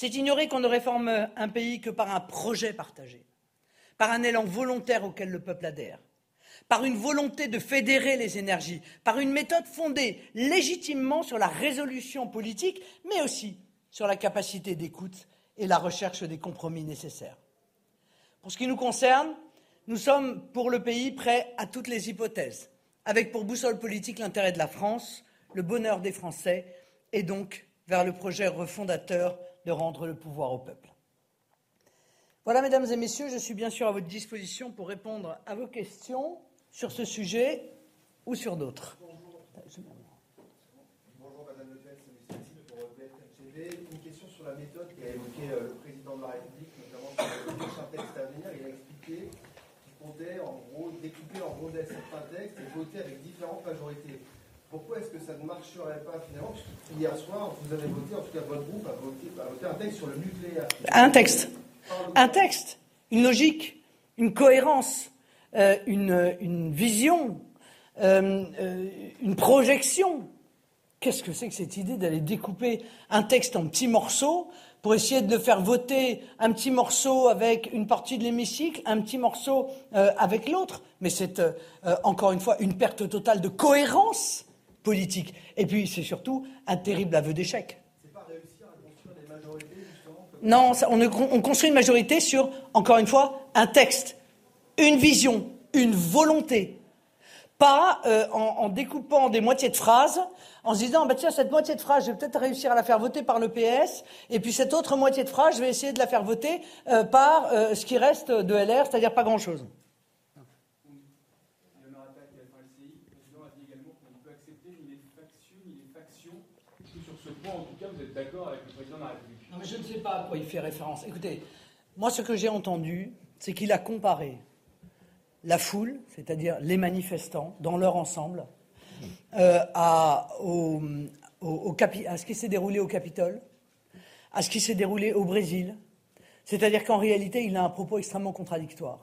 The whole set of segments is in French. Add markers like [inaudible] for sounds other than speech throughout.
C'est ignorer qu'on ne réforme un pays que par un projet partagé, par un élan volontaire auquel le peuple adhère, par une volonté de fédérer les énergies, par une méthode fondée légitimement sur la résolution politique, mais aussi sur la capacité d'écoute et la recherche des compromis nécessaires. Pour ce qui nous concerne, nous sommes pour le pays prêts à toutes les hypothèses, avec pour boussole politique l'intérêt de la France, le bonheur des Français et donc vers le projet refondateur de rendre le pouvoir au peuple. Voilà, mesdames et messieurs, je suis bien sûr à votre disposition pour répondre à vos questions sur ce sujet ou sur d'autres. Bonjour, Madame Le Pen, c'est pour BFM Une question sur la méthode qu'a évoqué euh, le président de la République, notamment sur le prochain texte à venir. Il a expliqué qu'il comptait en gros découper en rondelles certains textes et voter avec différentes majorités pourquoi est-ce que ça ne marcherait pas finalement Hier soir, vous avez voté, en tout cas votre groupe a voté, un texte sur le nucléaire. Un texte. Un texte. Une logique, une cohérence, euh, une, vision, euh, euh, une projection. Qu'est-ce que c'est que cette idée d'aller découper un texte en petits morceaux pour essayer de faire voter un petit morceau avec une partie de l'hémicycle, un petit morceau avec l'autre? Mais c'est encore une fois une perte totale de cohérence politique. Et puis, c'est surtout un terrible aveu d'échec. Non, on, on, construit une majorité sur, encore une fois, un texte, une vision, une volonté. Pas euh, en, découpant des moitiés de phrases, en se disant, bah, tiens, cette moitié de phrase, je vais peut-être réussir à la faire voter par le PS, et puis cette autre moitié de phrase, je vais essayer de la faire voter euh, par euh, ce qui reste de LR, c'est-à-dire pas grand-chose. Pas à quoi il fait référence. Écoutez, moi, ce que j'ai entendu, c'est qu'il a comparé la foule, c'est-à-dire les manifestants, dans leur ensemble, euh, à, à ce qui s'est déroulé au Capitole, à ce qui s'est déroulé au Brésil. C'est-à-dire qu'en réalité, il a un propos extrêmement contradictoire.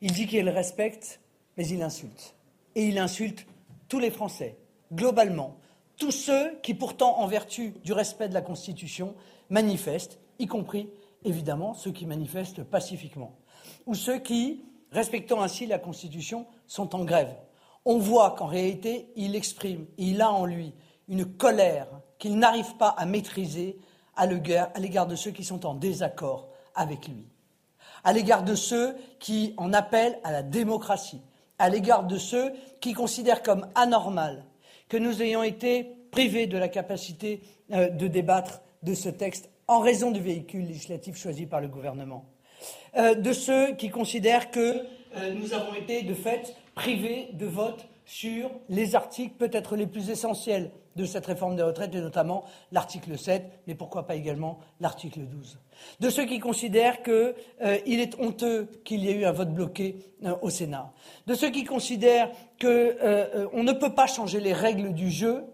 Il dit qu'il respecte, mais il insulte. Et il insulte tous les Français, globalement, tous ceux qui, pourtant, en vertu du respect de la Constitution, manifestent, y compris, évidemment, ceux qui manifestent pacifiquement, ou ceux qui, respectant ainsi la Constitution, sont en grève. On voit qu'en réalité, il exprime, il a en lui une colère qu'il n'arrive pas à maîtriser à l'égard de ceux qui sont en désaccord avec lui, à l'égard de ceux qui en appellent à la démocratie, à l'égard de ceux qui considèrent comme anormal que nous ayons été privés de la capacité euh, de débattre de ce texte en raison du véhicule législatif choisi par le gouvernement. Euh, de ceux qui considèrent que euh, nous avons été, de fait, privés de vote sur les articles peut-être les plus essentiels de cette réforme des retraites, et notamment l'article 7, mais pourquoi pas également l'article 12. De ceux qui considèrent qu'il est honteux qu'il y ait eu un vote bloqué au Sénat. De ceux qui considèrent qu'on ne peut pas changer les règles du jeu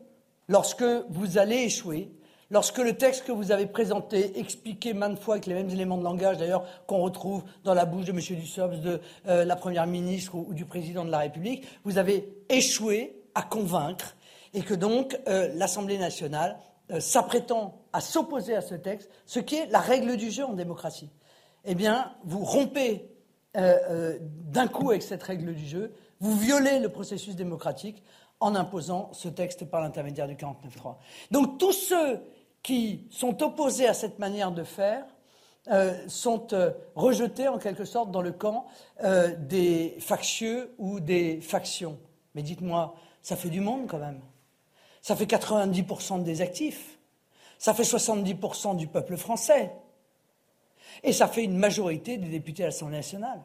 lorsque vous allez échouer, lorsque le texte que vous avez présenté, expliqué maintes fois avec les mêmes éléments de langage, d'ailleurs, qu'on retrouve dans la bouche de M. Dussopt, de euh, la Première ministre ou, du Président de la République, vous avez échoué à convaincre et que donc euh, l'Assemblée nationale, euh, à s'opposer à ce texte, ce qui est la règle du jeu en démocratie, eh bien, vous rompez d'un coup avec cette règle du jeu, vous violez le processus démocratique en imposant ce texte par l'intermédiaire du 49.3. Donc tous ceux qui sont opposés à cette manière de faire euh, sont euh, rejetés en quelque sorte dans le camp euh, des factieux ou des factions. Mais dites-moi, ça fait du monde quand même. Ça fait 90% des actifs. Ça fait 70% du peuple français. Et ça fait une majorité des députés à l'Assemblée nationale.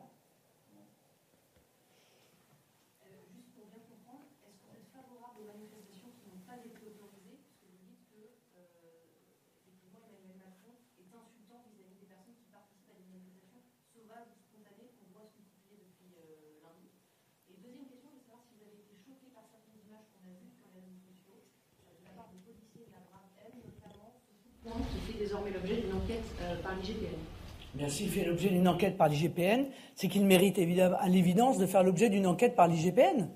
qui fait désormais l'objet d'une enquête par l'IGPN. S'il fait l'objet d'une enquête par l'IGPN, c'est qu'il mérite à l'évidence de faire l'objet d'une enquête par l'IGPN.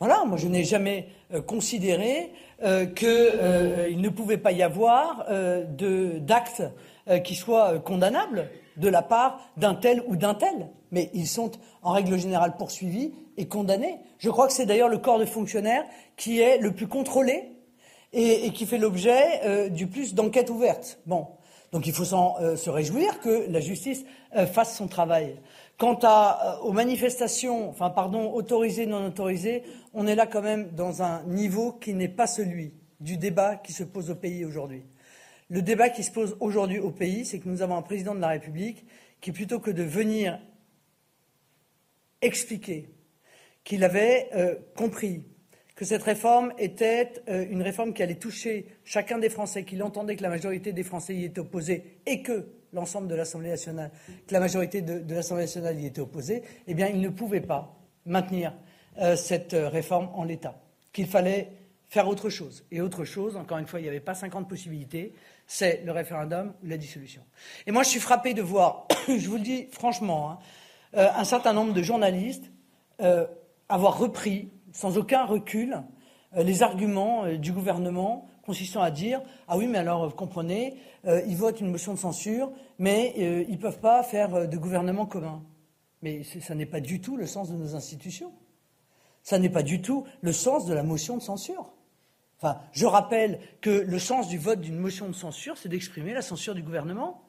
Voilà, moi je n'ai jamais euh, considéré euh, qu'il euh, ne pouvait pas y avoir d'actes qui soient condamnables de la part d'un tel ou d'un tel. Mais ils sont en règle générale poursuivis et condamnés. Je crois que c'est d'ailleurs le corps de fonctionnaires qui est le plus contrôlé et, et qui fait l'objet du plus d'enquêtes ouvertes. Bon, donc il faut se réjouir que la justice fasse son travail. Quant à, aux manifestations, enfin pardon, autorisées, non autorisées, on est là quand même dans un niveau qui n'est pas celui du débat qui se pose au pays aujourd'hui. Le débat qui se pose aujourd'hui au pays, c'est que nous avons un président de la République qui, plutôt que de venir expliquer qu'il avait euh, compris que cette réforme était euh, une réforme qui allait toucher chacun des Français, qu'il entendait que la majorité des Français y étaient opposés et que l'ensemble de l'Assemblée nationale, que la majorité de, l'Assemblée nationale y était opposée, eh bien, il ne pouvait pas maintenir euh, cette euh, réforme en l'état, qu'il fallait faire autre chose. Et autre chose, encore une fois, il n'y avait pas 50 possibilités, c'est le référendum ou la dissolution. Et moi, je suis frappé de voir, [coughs] je vous le dis franchement, hein, un certain nombre de journalistes avoir repris, sans aucun recul, les arguments du gouvernement consistant à dire Ah oui, mais alors, vous comprenez, ils votent une motion de censure, mais ils ne peuvent pas faire de gouvernement commun. Mais ça n'est pas du tout le sens de nos institutions. Ça n'est pas du tout le sens de la motion de censure. Enfin, je rappelle que le sens du vote d'une motion de censure, c'est d'exprimer la censure du gouvernement.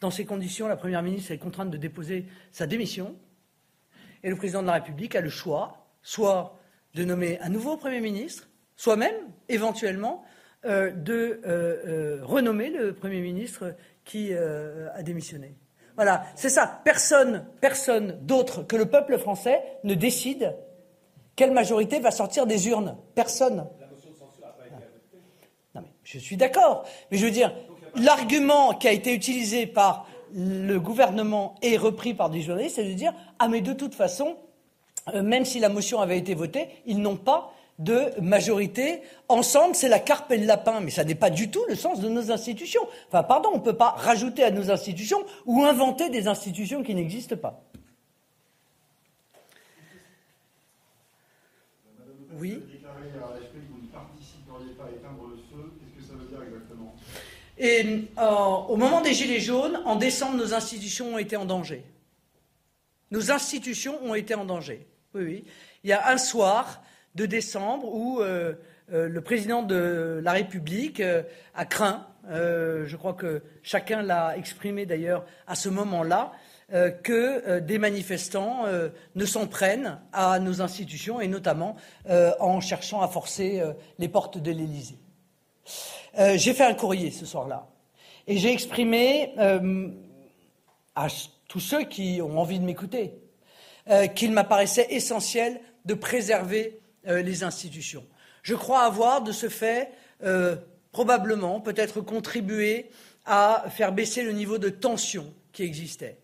Dans ces conditions, la Première ministre est contrainte de déposer sa démission. Et le président de la République a le choix, soit de nommer un nouveau Premier ministre, soit même, éventuellement, euh, de euh, euh, renommer le Premier ministre qui a démissionné. Voilà, c'est ça. Personne, personne d'autre que le peuple français ne décide quelle majorité va sortir des urnes Personne. Non, mais je suis d'accord. Mais je veux dire, l'argument qui a été utilisé par le gouvernement et repris par des journalistes, c'est de dire Ah, mais de toute façon, même si la motion avait été votée, ils n'ont pas de majorité. Ensemble, c'est la carpe et le lapin. Mais ça n'est pas du tout le sens de nos institutions. Enfin, pardon, on ne peut pas rajouter à nos institutions ou inventer des institutions qui n'existent pas. Oui. Et euh, au moment des Gilets jaunes, en décembre, nos institutions ont été en danger. Nos institutions ont été en danger. Oui. Il y a un soir de décembre où euh, euh, le président de la République a craint, je crois que chacun l'a exprimé d'ailleurs à ce moment-là, euh, que euh, des manifestants euh, ne s'en prennent à nos institutions et notamment en cherchant à forcer les portes de l'Élysée. j'ai fait un courrier ce soir-là et j'ai exprimé à tous ceux qui ont envie de m'écouter qu'il m'apparaissait essentiel de préserver les institutions. Je crois avoir, de ce fait, probablement, peut-être contribué à faire baisser le niveau de tension qui existait.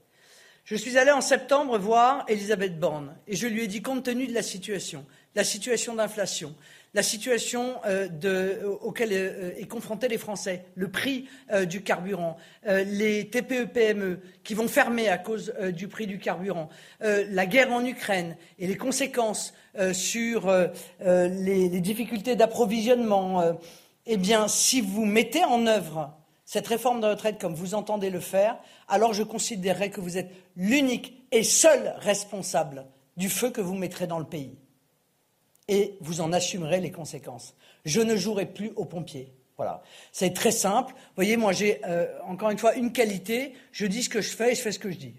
Je suis allé en septembre voir Elisabeth Borne et je lui ai dit, compte tenu de la situation, la situation d'inflation, la situation euh, de, auquel euh, est confrontés les Français, le prix euh, du carburant, les TPE-PME qui vont fermer à cause du prix du carburant, la guerre en Ukraine et les conséquences sur les, difficultés d'approvisionnement, eh bien, si vous mettez en œuvre cette réforme de retraite comme vous entendez le faire, alors je considérerai que vous êtes l'unique et seul responsable du feu que vous mettrez dans le pays. Et vous en assumerez les conséquences. Je ne jouerai plus aux pompiers. Voilà. C'est très simple. Vous voyez, moi j'ai euh, encore une fois une qualité. Je dis ce que je fais et je fais ce que je dis.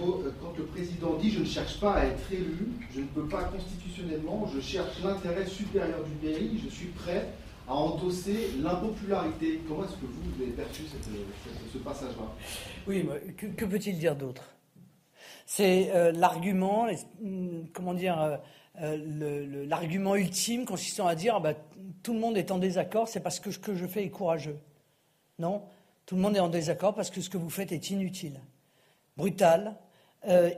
Euh, quand le président dit je ne cherche pas à être élu, je ne peux pas constitutionnellement, je cherche l'intérêt supérieur du pays, je suis prêt à endosser l'impopularité. Comment est-ce que vous, avez perçu ce passage-là? Oui, que, peut-il dire d'autre? C'est euh, l'argument, hmm, comment dire, euh, euh, l'argument ultime consistant à dire ah bah, tout le monde est en désaccord, c'est parce que ce que je fais est courageux. Non, tout le monde est en désaccord parce que ce que vous faites est inutile, brutal,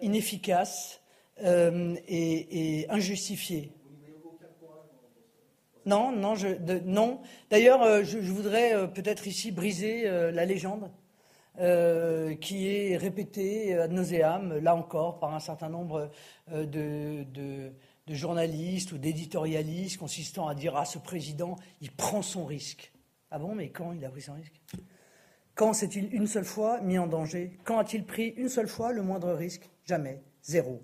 inefficace, et, injustifié. Non, non, je, non. D'ailleurs, je, voudrais peut-être ici briser la légende qui est répétée ad nauseam, là encore, par un certain nombre de, de, journalistes ou d'éditorialistes consistant à dire Ah, ce président, il prend son risque. Ah bon, mais quand il a pris son risque? Quand s'est-il une seule fois mis en danger? Quand a-t-il pris une seule fois le moindre risque? Jamais. Zéro.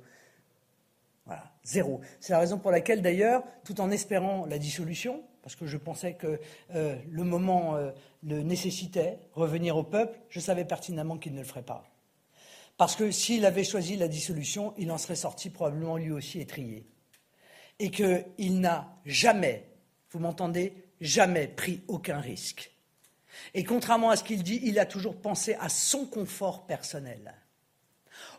Voilà, zéro. C'est la raison pour laquelle, d'ailleurs, tout en espérant la dissolution, parce que je pensais que euh, le moment euh, le nécessitait, revenir au peuple, je savais pertinemment qu'il ne le ferait pas. Parce que s'il avait choisi la dissolution, il en serait sorti probablement lui aussi étrié. Et qu'il n'a jamais, vous m'entendez, jamais pris aucun risque. Et contrairement à ce qu'il dit, il a toujours pensé à son confort personnel,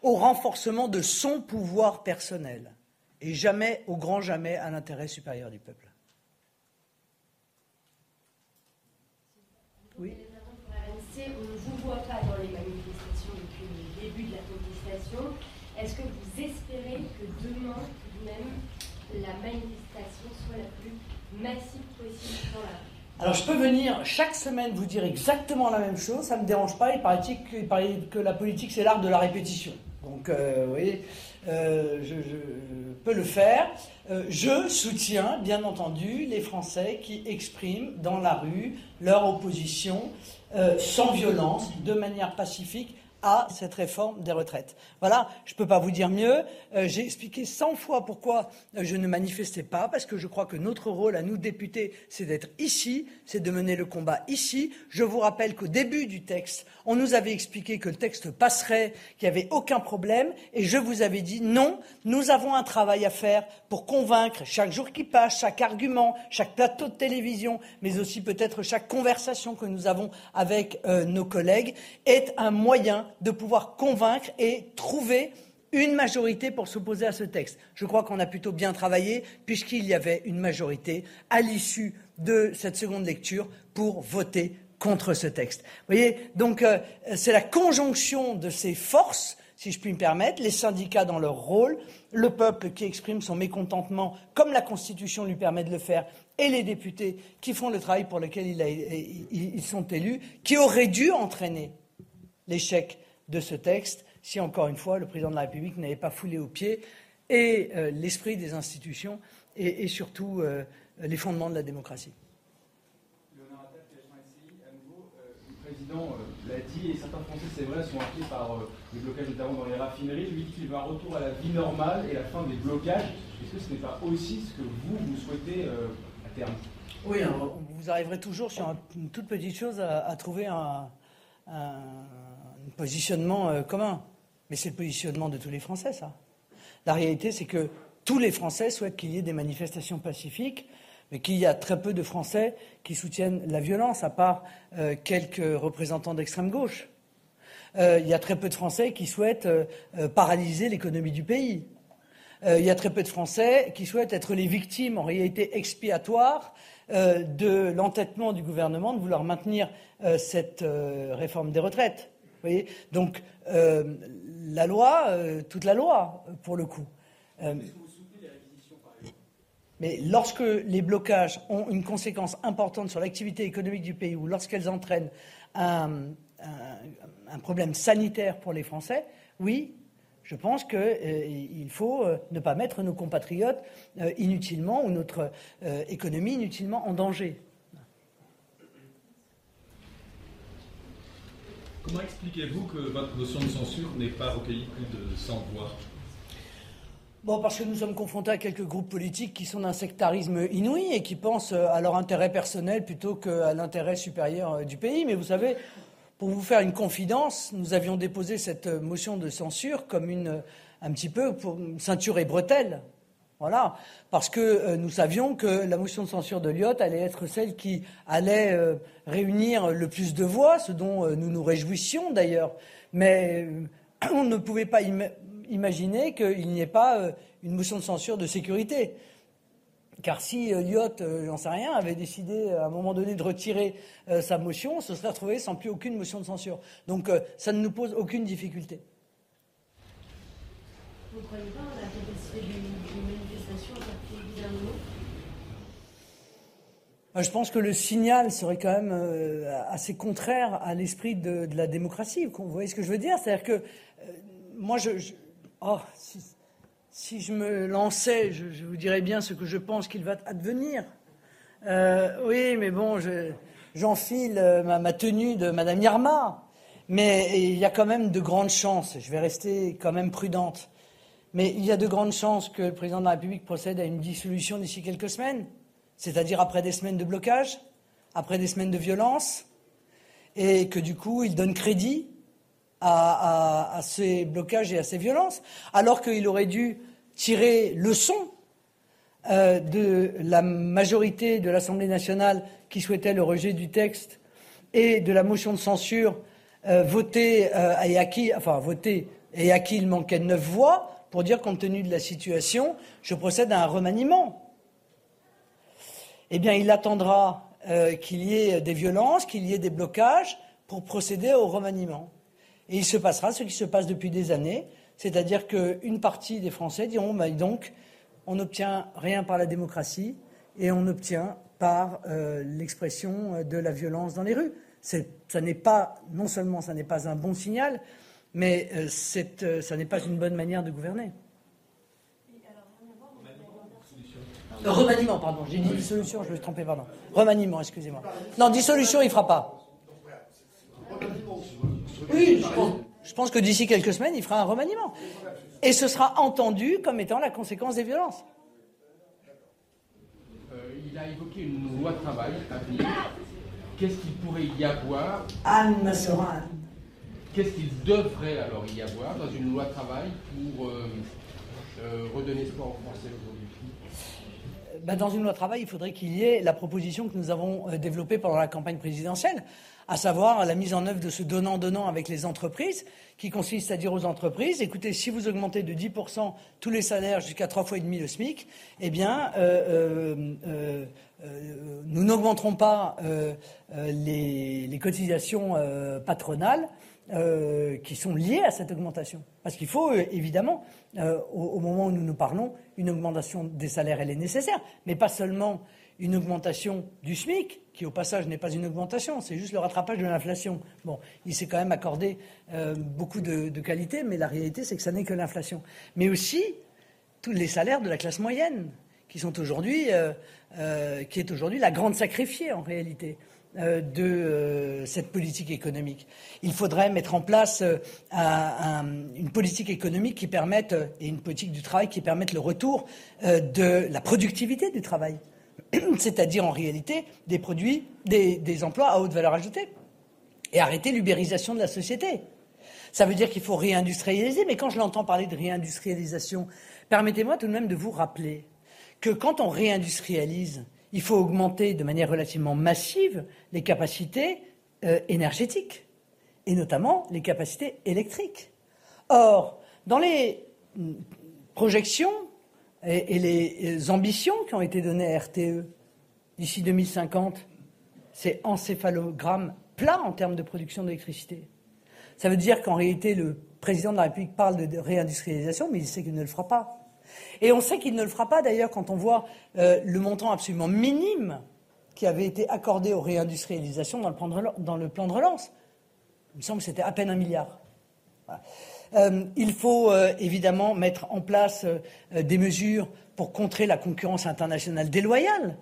au renforcement de son pouvoir personnel et jamais, au grand jamais, à l'intérêt supérieur du peuple. Oui. On ne vous voit pas dans les manifestations depuis le début de la contestation. Est-ce que vous espérez que demain, tout de même, la manifestation soit la plus massive possible dans la alors je peux venir chaque semaine vous dire exactement la même chose, ça ne me dérange pas, il paraît, que, la politique c'est l'art de la répétition. Donc euh, vous voyez, euh, je, peux le faire. Euh, je soutiens, bien entendu, les Français qui expriment dans la rue leur opposition sans violence, de manière pacifique, à cette réforme des retraites. Voilà, je ne peux pas vous dire mieux. Euh, j'ai expliqué cent fois pourquoi euh, je ne manifestais pas, parce que je crois que notre rôle à nous députés, c'est d'être ici, c'est de mener le combat ici. Je vous rappelle qu'au début du texte, on nous avait expliqué que le texte passerait, qu'il n'y avait aucun problème, et je vous avais dit non, nous avons un travail à faire pour convaincre chaque jour qui passe, chaque argument, chaque plateau de télévision, mais aussi peut-être chaque conversation que nous avons avec euh, nos collègues, est un moyen de pouvoir convaincre et trouver une majorité pour s'opposer à ce texte. Je crois qu'on a plutôt bien travaillé puisqu'il y avait une majorité à l'issue de cette seconde lecture pour voter contre ce texte. Vous voyez, donc euh, c'est la conjonction de ces forces, si je puis me permettre, les syndicats dans leur rôle, le peuple qui exprime son mécontentement, comme la Constitution lui permet de le faire, et les députés qui font le travail pour lequel ils sont élus, qui auraient dû entraîner l'échec de ce texte si, encore une fois, le président de la République n'avait pas foulé aux pieds et euh, l'esprit des institutions et, surtout euh, les fondements de la démocratie. Le président euh, l'a dit, et certains Français, c'est vrai, sont inquiets par les blocages notamment dans les raffineries. Lui dit qu'il veut un retour à la vie normale et la fin des blocages. Est-ce que ce n'est pas aussi ce que vous, vous souhaitez à terme? Oui, vous arriverez toujours sur une toute petite chose à, trouver un, positionnement euh, commun. Mais c'est le positionnement de tous les Français, ça. La réalité, c'est que tous les Français souhaitent qu'il y ait des manifestations pacifiques, mais qu'il y a très peu de Français qui soutiennent la violence, à part euh, quelques représentants d'extrême gauche. Euh, il y a très peu de Français qui souhaitent paralyser l'économie du pays. il y a très peu de Français qui souhaitent être les victimes, en réalité expiatoires, de l'entêtement du gouvernement de vouloir maintenir cette réforme des retraites. Donc, euh, la loi, euh, toute la loi, pour le coup. Euh, mais lorsque les blocages ont une conséquence importante sur l'activité économique du pays ou lorsqu'elles entraînent un, problème sanitaire pour les Français, oui, je pense qu'il faut ne pas mettre nos compatriotes inutilement ou notre économie inutilement en danger. Comment expliquez-vous que votre notion de censure n'ait pas recueilli plus de 100 voix? Bon, parce que nous sommes confrontés à quelques groupes politiques qui sont d'un sectarisme inouï et qui pensent à leur intérêt personnel plutôt qu'à l'intérêt supérieur euh, du pays. Mais vous savez, pour vous faire une confidence, nous avions déposé cette motion de censure comme une, un petit peu pour ceinture et bretelle. Voilà, parce que euh, nous savions que la motion de censure de Lyotte allait être celle qui allait euh, réunir le plus de voix, ce dont euh, nous nous réjouissions d'ailleurs. Mais [clears throat] on ne pouvait pas imaginer qu'il n'y ait pas une motion de censure de sécurité. Car si Lyotte, j'en sais rien, avait décidé à un moment donné de retirer sa motion, on se serait retrouvé sans plus aucune motion de censure. Donc ça ne nous pose aucune difficulté. Comprenez pas la capacité d'une manifestation à faire le gouvernement je pense que le signal serait quand même euh, assez contraire à l'esprit de, la démocratie. Vous voyez ce que je veux dire? C'est-à-dire que euh, moi, je, oh, si, je me lançais, je, vous dirais bien ce que je pense qu'il va advenir. Euh, oui, mais bon, j'enfile ma, tenue de Madame Yarma. Mais il y a quand même de grandes chances, je vais rester quand même prudente, mais il y a de grandes chances que le président de la République procède à une dissolution d'ici quelques semaines. C'est-à-dire après des semaines de blocage, après des semaines de violence, et que du coup, il donne crédit à, ces blocages et à ces violences, alors qu'il aurait dû tirer leçon euh, de la majorité de l'Assemblée nationale qui souhaitait le rejet du texte et de la motion de censure euh, votée euh, enfin votée et à qui il manquait neuf voix pour dire compte tenu de la situation, je procède à un remaniement eh bien, il attendra euh, qu'il y ait des violences, qu'il y ait des blocages pour procéder au remaniement. Et il se passera ce qui se passe depuis des années, c'est-à-dire qu'une partie des Français diront bah, donc, on n'obtient rien par la démocratie et on obtient par euh, l'expression de la violence dans les rues. Non seulement ça n'est pas un bon signal, mais euh, ça n'est pas une bonne manière de gouverner. remaniement, pardon. J'ai dit dissolution, je me suis trompé, pardon. Remaniement, excusez-moi. Non, dissolution, il ne fera pas. Oui, je pense, que d'ici quelques semaines, il fera un remaniement. Et ce sera entendu comme étant la conséquence des violences. Euh, il a évoqué une loi de travail à venir. Qu'est-ce qu'il pourrait y avoir Anne Massoran. Qu'est-ce qu'il devrait alors y avoir dans une loi travail pour euh, euh, redonner espoir aux Français aujourd'hui? Bah, dans une loi travail, il faudrait qu'il y ait la proposition que nous avons euh, développée pendant la campagne présidentielle, à savoir la mise en œuvre de ce donnant-donnant avec les entreprises, qui consiste à dire aux entreprises, écoutez, si vous augmentez de 10% tous les salaires jusqu'à trois fois et demi le SMIC, eh bien, nous n'augmenterons pas les, cotisations patronales qui sont liées à cette augmentation. Parce qu'il faut, évidemment, au, moment où nous nous parlons, une augmentation des salaires, elle est nécessaire, mais pas seulement une augmentation du SMIC, qui au passage n'est pas une augmentation, c'est juste le rattrapage de l'inflation. Bon, il s'est quand même accordé euh, beaucoup de, qualité, mais la réalité, c'est que ça n'est que l'inflation. Mais aussi tous les salaires de la classe moyenne, qui sont aujourd'hui, euh, euh, qui est aujourd'hui la grande sacrifiée en réalité. Euh, de euh, cette politique économique. Il faudrait mettre en place euh, une politique économique qui permette, et une politique du travail qui permette le retour de la productivité du travail, [clears throat] c'est-à-dire en réalité des produits, des, emplois à haute valeur ajoutée, et arrêter l'ubérisation de la société. Ça veut dire qu'il faut réindustrialiser, mais quand je l'entends parler de réindustrialisation, permettez-moi tout de même de vous rappeler que quand on réindustrialise, il faut augmenter de manière relativement massive les capacités euh, énergétiques, et notamment les capacités électriques. Or, dans les mm, projections et, les ambitions qui ont été données à RTE d'ici 2050, c'est encéphalogramme plat en termes de production d'électricité. Ça veut dire qu'en réalité, le président de la République parle de réindustrialisation, mais il sait qu'il ne le fera pas. Et on sait qu'il ne le fera pas d'ailleurs quand on voit euh, le montant absolument minime qui avait été accordé aux réindustrialisations dans le plan de, relance. Il me semble que c'était à peine un milliard. Euh, il faut euh, évidemment mettre en place des mesures pour contrer la concurrence internationale déloyale,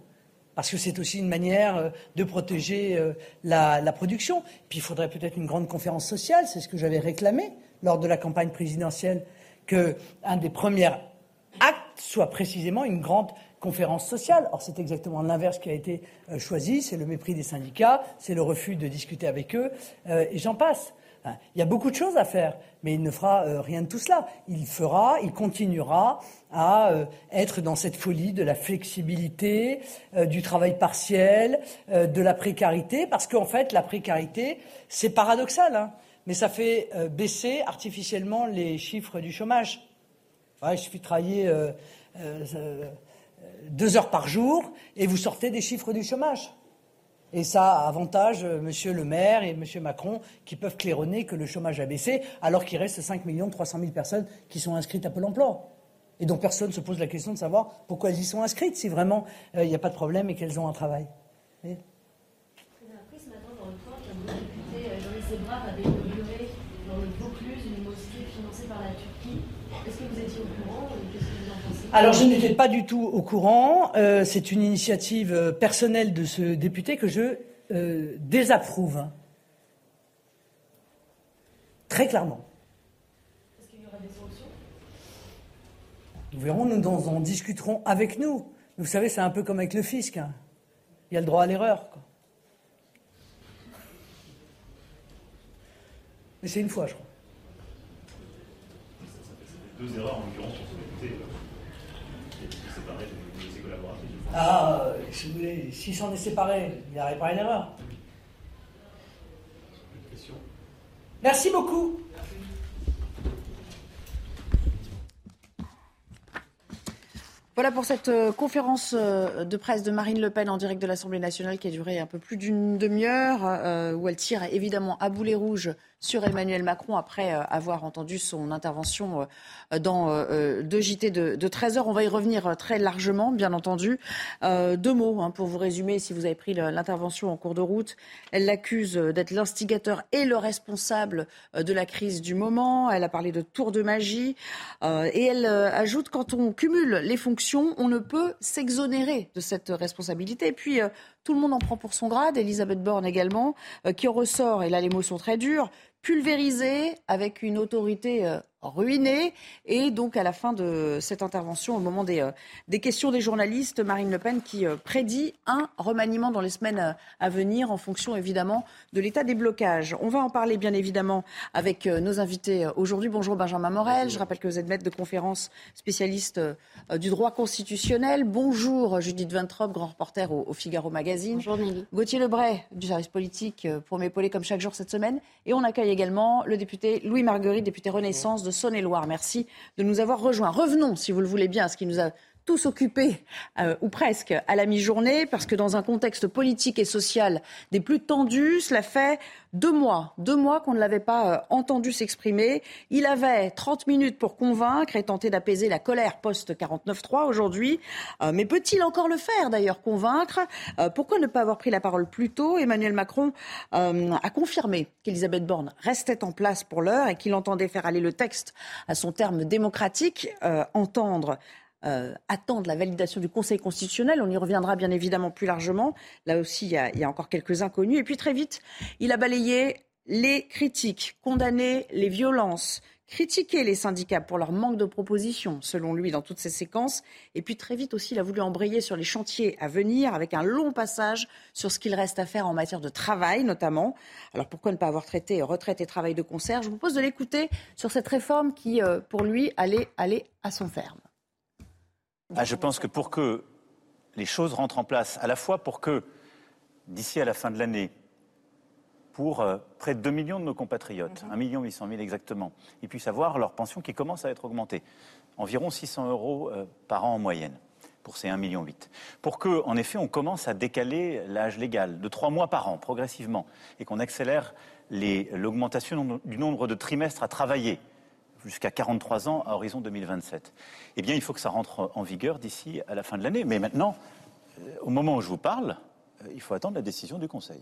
parce que c'est aussi une manière de protéger la, la, production. Puis il faudrait peut-être une grande conférence sociale, c'est ce que j'avais réclamé lors de la campagne présidentielle, qu'un des premiers acte soit précisément une grande conférence sociale. Or, c'est exactement l'inverse qui a été euh, choisi. C'est le mépris des syndicats, c'est le refus de discuter avec eux, euh, et j'en passe. il y a beaucoup de choses à faire, mais il ne fera euh, rien de tout cela. Il fera, il continuera à être dans cette folie de la flexibilité, du travail partiel, de la précarité, parce qu'en fait, la précarité, c'est paradoxal, hein, mais ça fait baisser artificiellement les chiffres du chômage il suffit de travailler euh, euh, deux heures par jour et vous sortez des chiffres du chômage. Et ça avantage euh, Monsieur le maire et Monsieur Macron qui peuvent claironner que le chômage a baissé alors qu'il reste 5 300 000 personnes qui sont inscrites à Pôle emploi. Et donc personne ne se pose la question de savoir pourquoi elles y sont inscrites si vraiment il n'y a pas de problème et qu'elles ont un travail. A appris ce matin dans le député, Jean-Yves Sebrave, avait inauguré dans le Vaucluse une mosquée financée par la Turquie. Est-ce que vous étiez au courant et Qu'est-ce que vous en pensez Alors je n'étais pas du tout au courant. Euh, c'est une initiative euh, personnelle de ce député que je euh, désapprouve. Très clairement. Est-ce qu'il y aura des sanctions? Nous verrons, nous en, en discuterons avec nous. Vous savez, c'est un peu comme avec le fisc. hein. Il y a le droit à l'erreur. quoi. Mais c'est une fois, je crois. deux erreurs en l'occurrence sur ce député euh, qui s'est séparé de, de ses collaborateurs. Ah, si vous voulez, s'il s'en est séparé, il a réparé l'erreur. Merci beaucoup. Voilà pour cette euh, conférence euh, de presse de Marine Le Pen en direct de l'Assemblée nationale qui a duré un peu plus d'une demi-heure, euh, où elle tire évidemment à boulet rouge sur Emmanuel Macron après euh, avoir entendu son intervention euh, dans euh, deux JT de, de 13 heures. On va y revenir très largement, bien entendu. Deux mots hein, pour vous résumer, si vous avez pris l'intervention en cours de route. Elle l'accuse d'être l'instigateur et le responsable de la crise du moment. Elle a parlé de tour de magie. Et elle ajoute, quand on cumule les fonctions, on ne peut s'exonérer de cette responsabilité. Et puis, tout le monde en prend pour son grade, Elisabeth Borne également, qui en ressort, et là les mots sont très durs, pulvérisée avec une autorité euh, ruinée. Et donc, à la fin de cette intervention, au moment des, euh, des questions des journalistes, Marine Le Pen qui euh, prédit un remaniement dans les semaines euh, à venir en fonction évidemment de l'état des blocages. On va en parler bien évidemment avec euh, nos invités euh, aujourd'hui. Bonjour Benjamin Morel. Je rappelle que vous êtes maître de conférence spécialiste euh, du droit constitutionnel. Bonjour Judith Ventrop, grand reporter au, au Figaro Magazine. Bonjour Nelly. Gauthier Lebray du service politique euh, pour m'épauler comme chaque jour cette semaine. Et on accueille également le député Louis Marguerite, député Renaissance de Saône-et-Loire. Merci de nous avoir rejoints. Revenons, si vous le voulez bien, à ce qui nous a tous occupés, euh, ou presque, à la mi-journée, parce que dans un contexte politique et social des plus tendus, cela fait deux mois, deux mois qu'on ne l'avait pas euh, entendu s'exprimer. Il avait 30 minutes pour convaincre et tenter d'apaiser la colère post-49.3 aujourd'hui. Euh, mais peut-il encore le faire, d'ailleurs, convaincre? Euh, Pourquoi ne pas avoir pris la parole plus tôt? Emmanuel Macron euh, a confirmé qu'Elisabeth Borne restait en place pour l'heure et qu'il entendait faire aller le texte à son terme démocratique, euh, entendre euh, attendre la validation du Conseil constitutionnel. On y reviendra bien évidemment plus largement. Là aussi, il y a, encore quelques inconnus. Et puis très vite, il a balayé les critiques, condamné les violences, critiqué les syndicats pour leur manque de propositions, selon lui, dans toutes ces séquences. Et puis très vite aussi, il a voulu embrayer sur les chantiers à venir avec un long passage sur ce qu'il reste à faire en matière de travail, notamment. Alors pourquoi ne pas avoir traité retraite et travail de concert? Je vous propose de l'écouter sur cette réforme qui, euh, pour lui, allait aller à son terme. Ah, je pense que pour que les choses rentrent en place, à la fois pour que, d'ici à la fin de l'année, pour euh, près de 2 millions de nos compatriotes, 1 million 800 000 exactement, ils puissent avoir leur pension qui commence à être augmentée, environ 600 euros euh, par an en moyenne pour ces 1,8 million. Pour que, en effet, on commence à décaler l'âge légal de 3 mois par an, progressivement, et qu'on accélère l'augmentation du nombre de trimestres à travailler jusqu'à 43 ans à horizon 2027. Eh bien, il faut que ça rentre en vigueur d'ici à la fin de l'année. Mais maintenant, euh, au moment où je vous parle, euh, il faut attendre la décision du Conseil.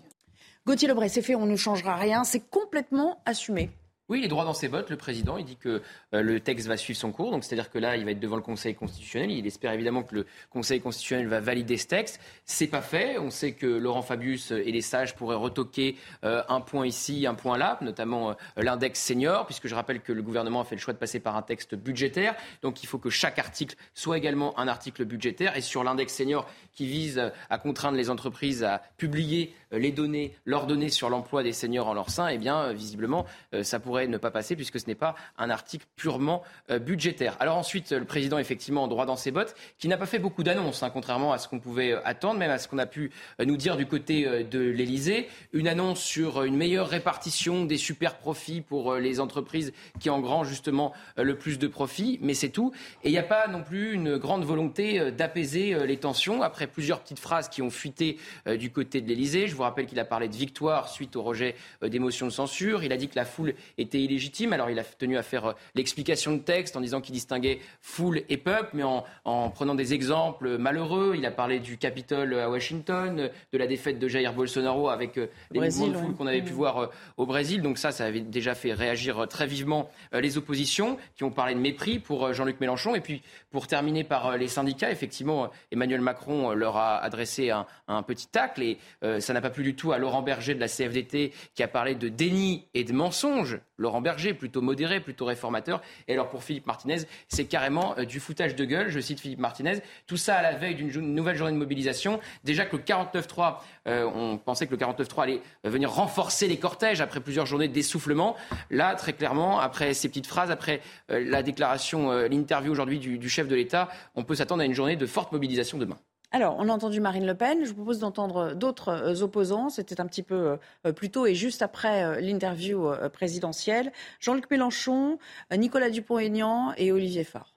Gauthier Lebray, c'est fait, on ne changera rien, c'est complètement assumé. Oui, il est droit dans ses bottes, le président. Il dit que euh, le texte va suivre son cours. Donc, c'est-à-dire que là, il va être devant le Conseil constitutionnel. Il espère évidemment que le Conseil constitutionnel va valider ce texte. C'est pas fait. On sait que Laurent Fabius et les sages pourraient retoquer euh, un point ici, un point là, notamment euh, l'index senior, puisque je rappelle que le gouvernement a fait le choix de passer par un texte budgétaire. Donc, il faut que chaque article soit également un article budgétaire. Et sur l'index senior qui vise à contraindre les entreprises à publier les données, leurs données sur l'emploi des seniors en leur sein, eh bien, visiblement, ça pourrait ne pas passer puisque ce n'est pas un article purement euh, budgétaire. Alors ensuite, le président, effectivement, droit dans ses bottes, qui n'a pas fait beaucoup d'annonces, hein, contrairement à ce qu'on pouvait attendre, même à ce qu'on a pu nous dire du côté de l'Elysée. Une annonce sur une meilleure répartition des super profits pour les entreprises qui engrangent justement le plus de profits, mais c'est tout. Et il n'y a pas non plus une grande volonté d'apaiser les tensions après plusieurs petites phrases qui ont fuité du côté de l'Elysée. Je vous rappelle qu'il a parlé de victoire suite au rejet des motions de censure. Il a dit que la foule était illégitime. Alors il a tenu à faire l'explication de texte en disant qu'il distinguait foule et peuple, mais en, en, prenant des exemples malheureux. Il a parlé du Capitole à Washington, de la défaite de Jair Bolsonaro avec les mouvements de foule qu'on avait pu voir au Brésil. Donc ça, ça avait déjà fait réagir très vivement les oppositions qui ont parlé de mépris pour Jean-Luc Mélenchon. Et puis pour terminer par les syndicats, effectivement, Emmanuel Macron leur a adressé un, un petit tacle et ça n'a pas plu du tout à Laurent Berger de la CFDT qui a parlé de déni et de mensonge. Laurent Berger, plutôt modéré, plutôt réformateur. Et alors pour Philippe Martinez, c'est carrément euh, du foutage de gueule. Je cite Philippe Martinez. Tout ça à la veille d'une nouvelle journée de mobilisation. Déjà que le 49-3, euh, on pensait que le 49-3 allait venir renforcer les cortèges après plusieurs journées d'essoufflement. Là, très clairement, après ces petites phrases, après euh, la déclaration, l'interview aujourd'hui du chef de l'État, on peut s'attendre à une journée de forte mobilisation demain. Alors, on a entendu Marine Le Pen. Je vous propose d'entendre d'autres euh, opposants. C'était un petit peu euh, plus tôt et juste après euh, l'interview présidentielle. Jean-Luc Mélenchon, Nicolas Dupont-Aignan et Olivier Faure.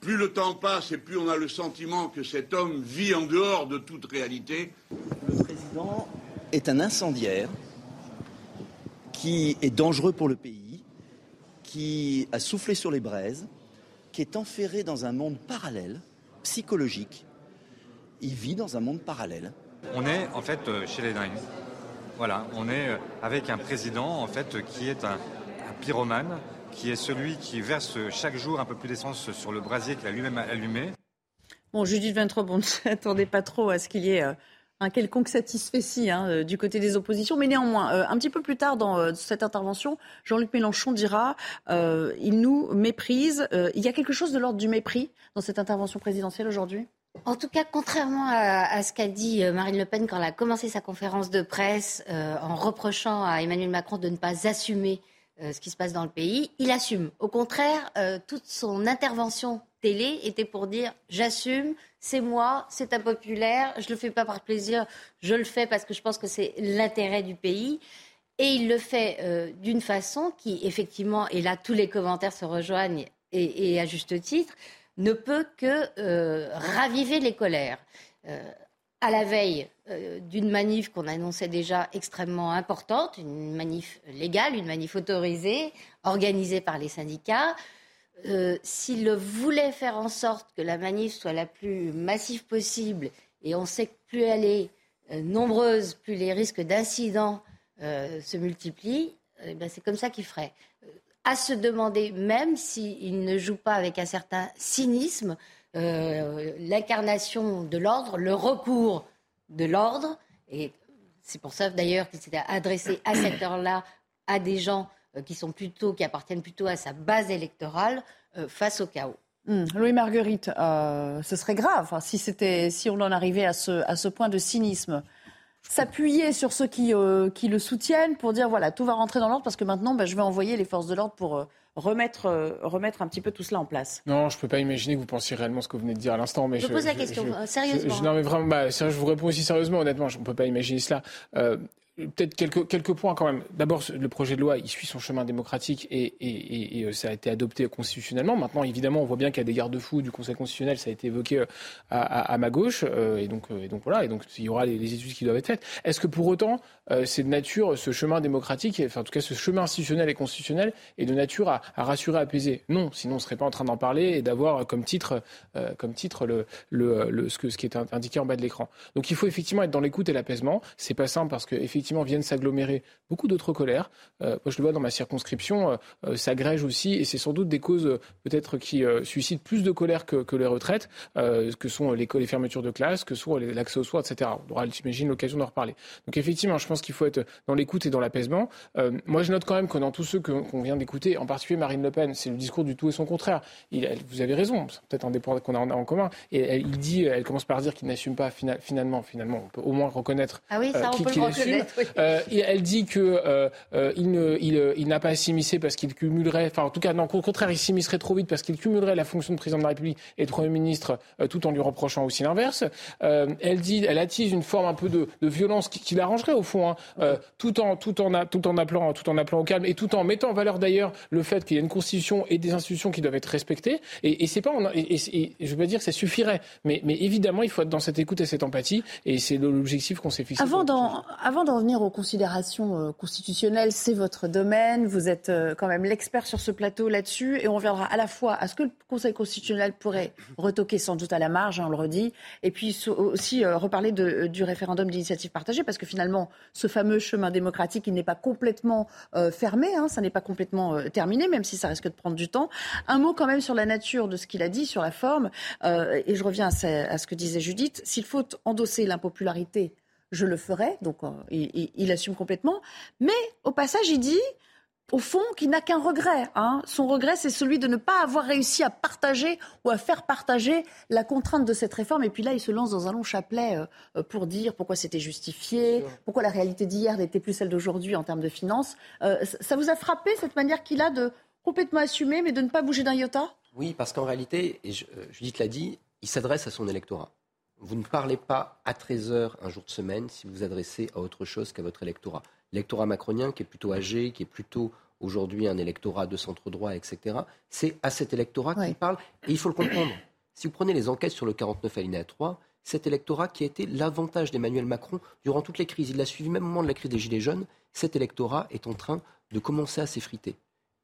Plus le temps passe et plus on a le sentiment que cet homme vit en dehors de toute réalité. Le président est un incendiaire qui est dangereux pour le pays, qui a soufflé sur les braises, qui est enferré dans un monde parallèle psychologique. Il vit dans un monde parallèle. On est en fait euh, chez les dingues. Voilà, on est euh, avec un président en fait qui est un, pyromane, qui est celui qui verse chaque jour un peu plus d'essence sur le brasier qu'il a lui-même allumé. Bon, Judith Vintrop, on [laughs] ne s'attendait pas trop à ce qu'il y ait euh, un quelconque satisfait hein, du côté des oppositions. Mais néanmoins, un petit peu plus tard dans cette intervention, Jean-Luc Mélenchon dira il nous méprise. il y a quelque chose de l'ordre du mépris dans cette intervention présidentielle aujourd'hui? En tout cas, contrairement à, ce qu'a dit euh, Marine Le Pen quand elle a commencé sa conférence de presse euh, en reprochant à Emmanuel Macron de ne pas assumer euh, ce qui se passe dans le pays, il assume. Au contraire, toute son intervention télé était pour dire j'assume, c'est moi, c'est impopulaire, je le fais pas par plaisir, je le fais parce que je pense que c'est l'intérêt du pays. Et il le fait d'une façon qui, effectivement, et là tous les commentaires se rejoignent et à juste titre, ne peut que euh, raviver les colères. Euh, à la veille euh, d'une manif qu'on annonçait déjà extrêmement importante, une manif légale, une manif autorisée, organisée par les syndicats, s'il voulait faire en sorte que la manif soit la plus massive possible, et on sait que plus elle est nombreuse, plus les risques d'incidents se multiplient, eh ben, c'est comme ça qu'il ferait à se demander, même s'il ne joue pas avec un certain cynisme, euh, l'incarnation de l'ordre, le recours de l'ordre. Et c'est pour ça d'ailleurs qu'il s'était adressé à cette heure-là à des gens euh, qui sont plutôt, qui appartiennent plutôt à sa base électorale euh, face au chaos. Hmm. Louis Marguerite, ce serait grave si, si on en arrivait à ce, à ce point de cynisme s'appuyer sur ceux qui, euh, qui, le soutiennent pour dire voilà, tout va rentrer dans l'ordre parce que maintenant, bah, je vais envoyer les forces de l'ordre pour euh, remettre, euh, remettre un petit peu tout cela en place. Non, je ne peux pas imaginer que vous pensiez réellement ce que vous venez de dire à l'instant. Mais je, pose la question, sérieusement. non, mais vraiment, bah, je vous réponds aussi sérieusement, honnêtement, je ne peux pas imaginer cela. Peut-être quelques, quelques points quand même. D'abord, le projet de loi, il suit son chemin démocratique et, et, ça a été adopté constitutionnellement. Maintenant, évidemment, on voit bien qu'il y a des garde-fous du Conseil constitutionnel. Ça a été évoqué à, à, à ma gauche. et, donc, et donc voilà. Et donc, il y aura les, études qui doivent être faites. Est-ce que pour autant, euh, c'est de nature, ce chemin démocratique, enfin en tout cas ce chemin institutionnel et constitutionnel, est de nature à, à rassurer, apaiser? Non, sinon on ne serait pas en train d'en parler et d'avoir comme titre, euh, comme titre ce, que, ce qui est indiqué en bas de l'écran. Donc il faut effectivement être dans l'écoute et l'apaisement. C'est pas simple parce viennent s'agglomérer beaucoup d'autres colères. Euh, moi je le vois dans ma circonscription, euh, s'agrègent aussi et c'est sans doute des causes peut-être qui suscitent plus de colère que, que les retraites, que sont les, les fermetures de classe, que sont l'accès aux soins, etc. On aura, j'imagine, l'occasion d'en reparler. Donc effectivement, je pense qu'il faut être dans l'écoute et dans l'apaisement. Euh, moi, je note quand même que dans tous ceux qu'on vient d'écouter, en particulier Marine Le Pen, c'est le discours du tout et son contraire. Il, vous avez raison, c'est peut-être un des points qu'on a en, commun. Et elle, il dit, elle commence par dire qu'il n'assume pas finalement, finalement, on peut au moins reconnaître ah oui, ça, euh, on peut le reconnaître. Euh, elle dit que euh, euh, il, ne, il, il n'a pas à s'immiscer parce qu'il cumulerait, enfin en tout cas non, au contraire, il s'immiscerait trop vite parce qu'il cumulerait la fonction de président de la République et de Premier ministre tout en lui reprochant aussi l'inverse. elle dit, elle attise une forme un peu de, de violence qui, qui l'arrangerait au fond, hein, tout en tout en tout en appelant tout en appelant au calme et tout en mettant en valeur d'ailleurs le fait qu'il y a une constitution et des institutions qui doivent être respectées. Et, et c'est pas, et, et, je veux dire, ça suffirait. Mais, mais évidemment, il faut être dans cette écoute et cette empathie, et c'est l'objectif qu'on s'est fixé. Avant d'en, avant d'en venir aux considérations euh, constitutionnelles, c'est votre domaine. Vous êtes euh, quand même l'expert sur ce plateau là-dessus, et on reviendra à la fois à ce que le Conseil constitutionnel pourrait retoquer sans doute à la marge, hein, on le redit, et puis aussi euh, reparler du référendum d'initiative partagée, parce que finalement, ce fameux chemin démocratique, il n'est pas complètement fermé, hein, ça n'est pas complètement terminé, même si ça risque de prendre du temps. Un mot quand même sur la nature de ce qu'il a dit, sur la forme, et je reviens à ce que disait Judith. S'il faut endosser l'impopularité, je le ferai. Donc, euh, il, assume complètement. Mais au passage, il dit, au fond, qu'il n'a qu'un regret. Hein. Son regret, c'est celui de ne pas avoir réussi à partager ou à faire partager la contrainte de cette réforme. Et puis là, il se lance dans un long chapelet euh, euh, pour dire pourquoi c'était justifié, pourquoi la réalité d'hier n'était plus celle d'aujourd'hui en termes de finances. ça vous a frappé cette manière qu'il a de complètement assumer, mais de ne pas bouger d'un iota? Oui, parce qu'en réalité, et Judith l'a dit, il s'adresse à son électorat. Vous ne parlez pas à 13h un jour de semaine si vous vous adressez à autre chose qu'à votre électorat. L'électorat macronien, qui est plutôt âgé, qui est plutôt aujourd'hui un électorat de centre droit, etc., c'est à cet électorat qu'il parle. Et il faut le comprendre. Si vous prenez les enquêtes sur le 49 alinéa 3, cet électorat qui a été l'avantage d'Emmanuel Macron durant toutes les crises, il l'a suivi même au moment de la crise des Gilets jaunes, cet électorat est en train de commencer à s'effriter.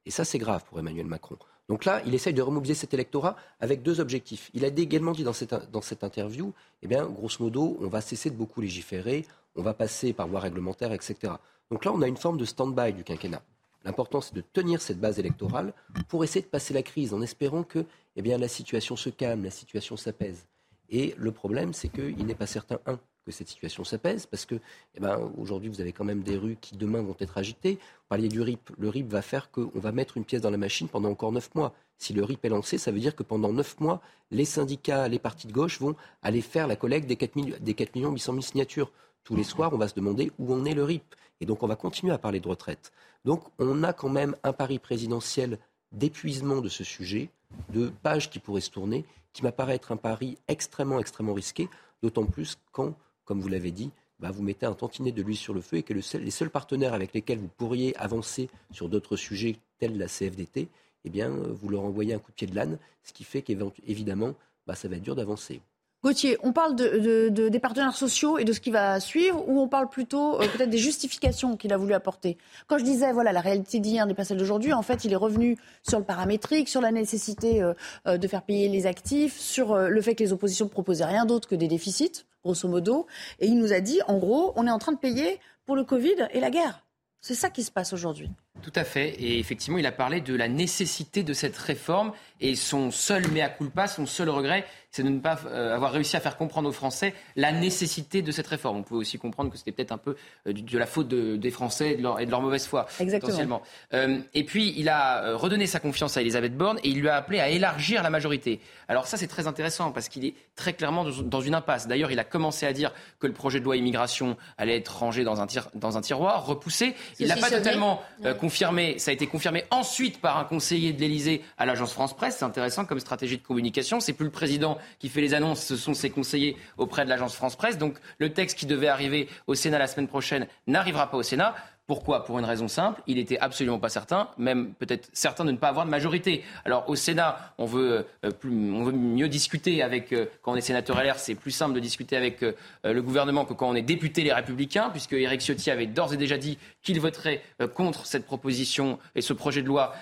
Et ça, c'est grave pour Emmanuel Macron. Donc là, il essaye de remobiliser cet électorat avec deux objectifs. Il a également dit dans cette, interview, eh bien, grosso modo, on va cesser de beaucoup légiférer, on va passer par voie réglementaire, etc. Donc là, on a une forme de stand-by du quinquennat. L'important, c'est de tenir cette base électorale pour essayer de passer la crise en espérant que eh la situation se calme, la situation s'apaise. Et le problème, c'est qu'il n'est pas certain, un, que cette situation s'apaise, parce que eh ben, aujourd'hui, vous avez quand même des rues qui demain vont être agitées. Vous parliez du RIP. Le RIP va faire qu'on va mettre une pièce dans la machine pendant encore neuf mois. Si le RIP est lancé, ça veut dire que pendant neuf mois, les syndicats, les partis de gauche vont aller faire la collecte des 4, millions, des 4 millions 800 000 signatures. Tous les soirs, on va se demander où en est le RIP. Et donc, on va continuer à parler de retraite. Donc, on a quand même un pari présidentiel d'épuisement de ce sujet, de pages qui pourraient se tourner, qui m'apparaît être un pari extrêmement, extrêmement risqué, d'autant plus quand comme vous l'avez dit, bah, vous mettez un tantinet de l'huile sur le feu et que les seuls partenaires avec lesquels vous pourriez avancer sur d'autres sujets tels la CFDT, eh bien, vous leur envoyez un coup de pied de l'âne, ce qui fait qu'évidemment, bah, ça va être dur d'avancer. Gauthier, on parle des partenaires sociaux et de ce qui va suivre, ou on parle plutôt euh, peut-être des justifications qu'il a voulu apporter? Quand je disais, voilà, la réalité d'hier n'est pas celle d'aujourd'hui, en fait, il est revenu sur le paramétrique, sur la nécessité euh, euh, de faire payer les actifs, sur le fait que les oppositions ne proposaient rien d'autre que des déficits, grosso modo. Et il nous a dit, en gros, on est en train de payer pour le Covid et la guerre. C'est ça qui se passe aujourd'hui. Tout à fait. Et effectivement, il a parlé de la nécessité de cette réforme. Et son seul mea culpa, son seul regret, c'est de ne pas euh, avoir réussi à faire comprendre aux Français la nécessité de cette réforme. On pouvait aussi comprendre que c'était peut-être un peu euh, de la faute des Français et de, leur, mauvaise foi, Exactement. Euh, et puis, il a redonné sa confiance à Elisabeth Borne et il lui a appelé à élargir la majorité. Alors ça, c'est très intéressant parce qu'il est très clairement dans une impasse. D'ailleurs, il a commencé à dire que le projet de loi immigration allait être rangé dans un, dans un tiroir, repoussé. Il n'a pas totalement confirmé. Ça a été confirmé ensuite par un conseiller de l'Élysée à l'agence France Presse. C'est intéressant comme stratégie de communication. C'est plus le président qui fait les annonces, ce sont ses conseillers auprès de l'agence France Presse. Donc le texte qui devait arriver au Sénat la semaine prochaine n'arrivera pas au Sénat. Pourquoi? Pour une raison simple, il était absolument pas certain, même peut-être certain de ne pas avoir de majorité. Alors au Sénat, on veut, euh, mieux discuter avec, euh, quand on est sénateur LR, c'est plus simple de discuter avec euh, le gouvernement que quand on est député les Républicains, puisque Éric Ciotti avait d'ores et déjà dit qu'il voterait contre cette proposition et ce projet de loi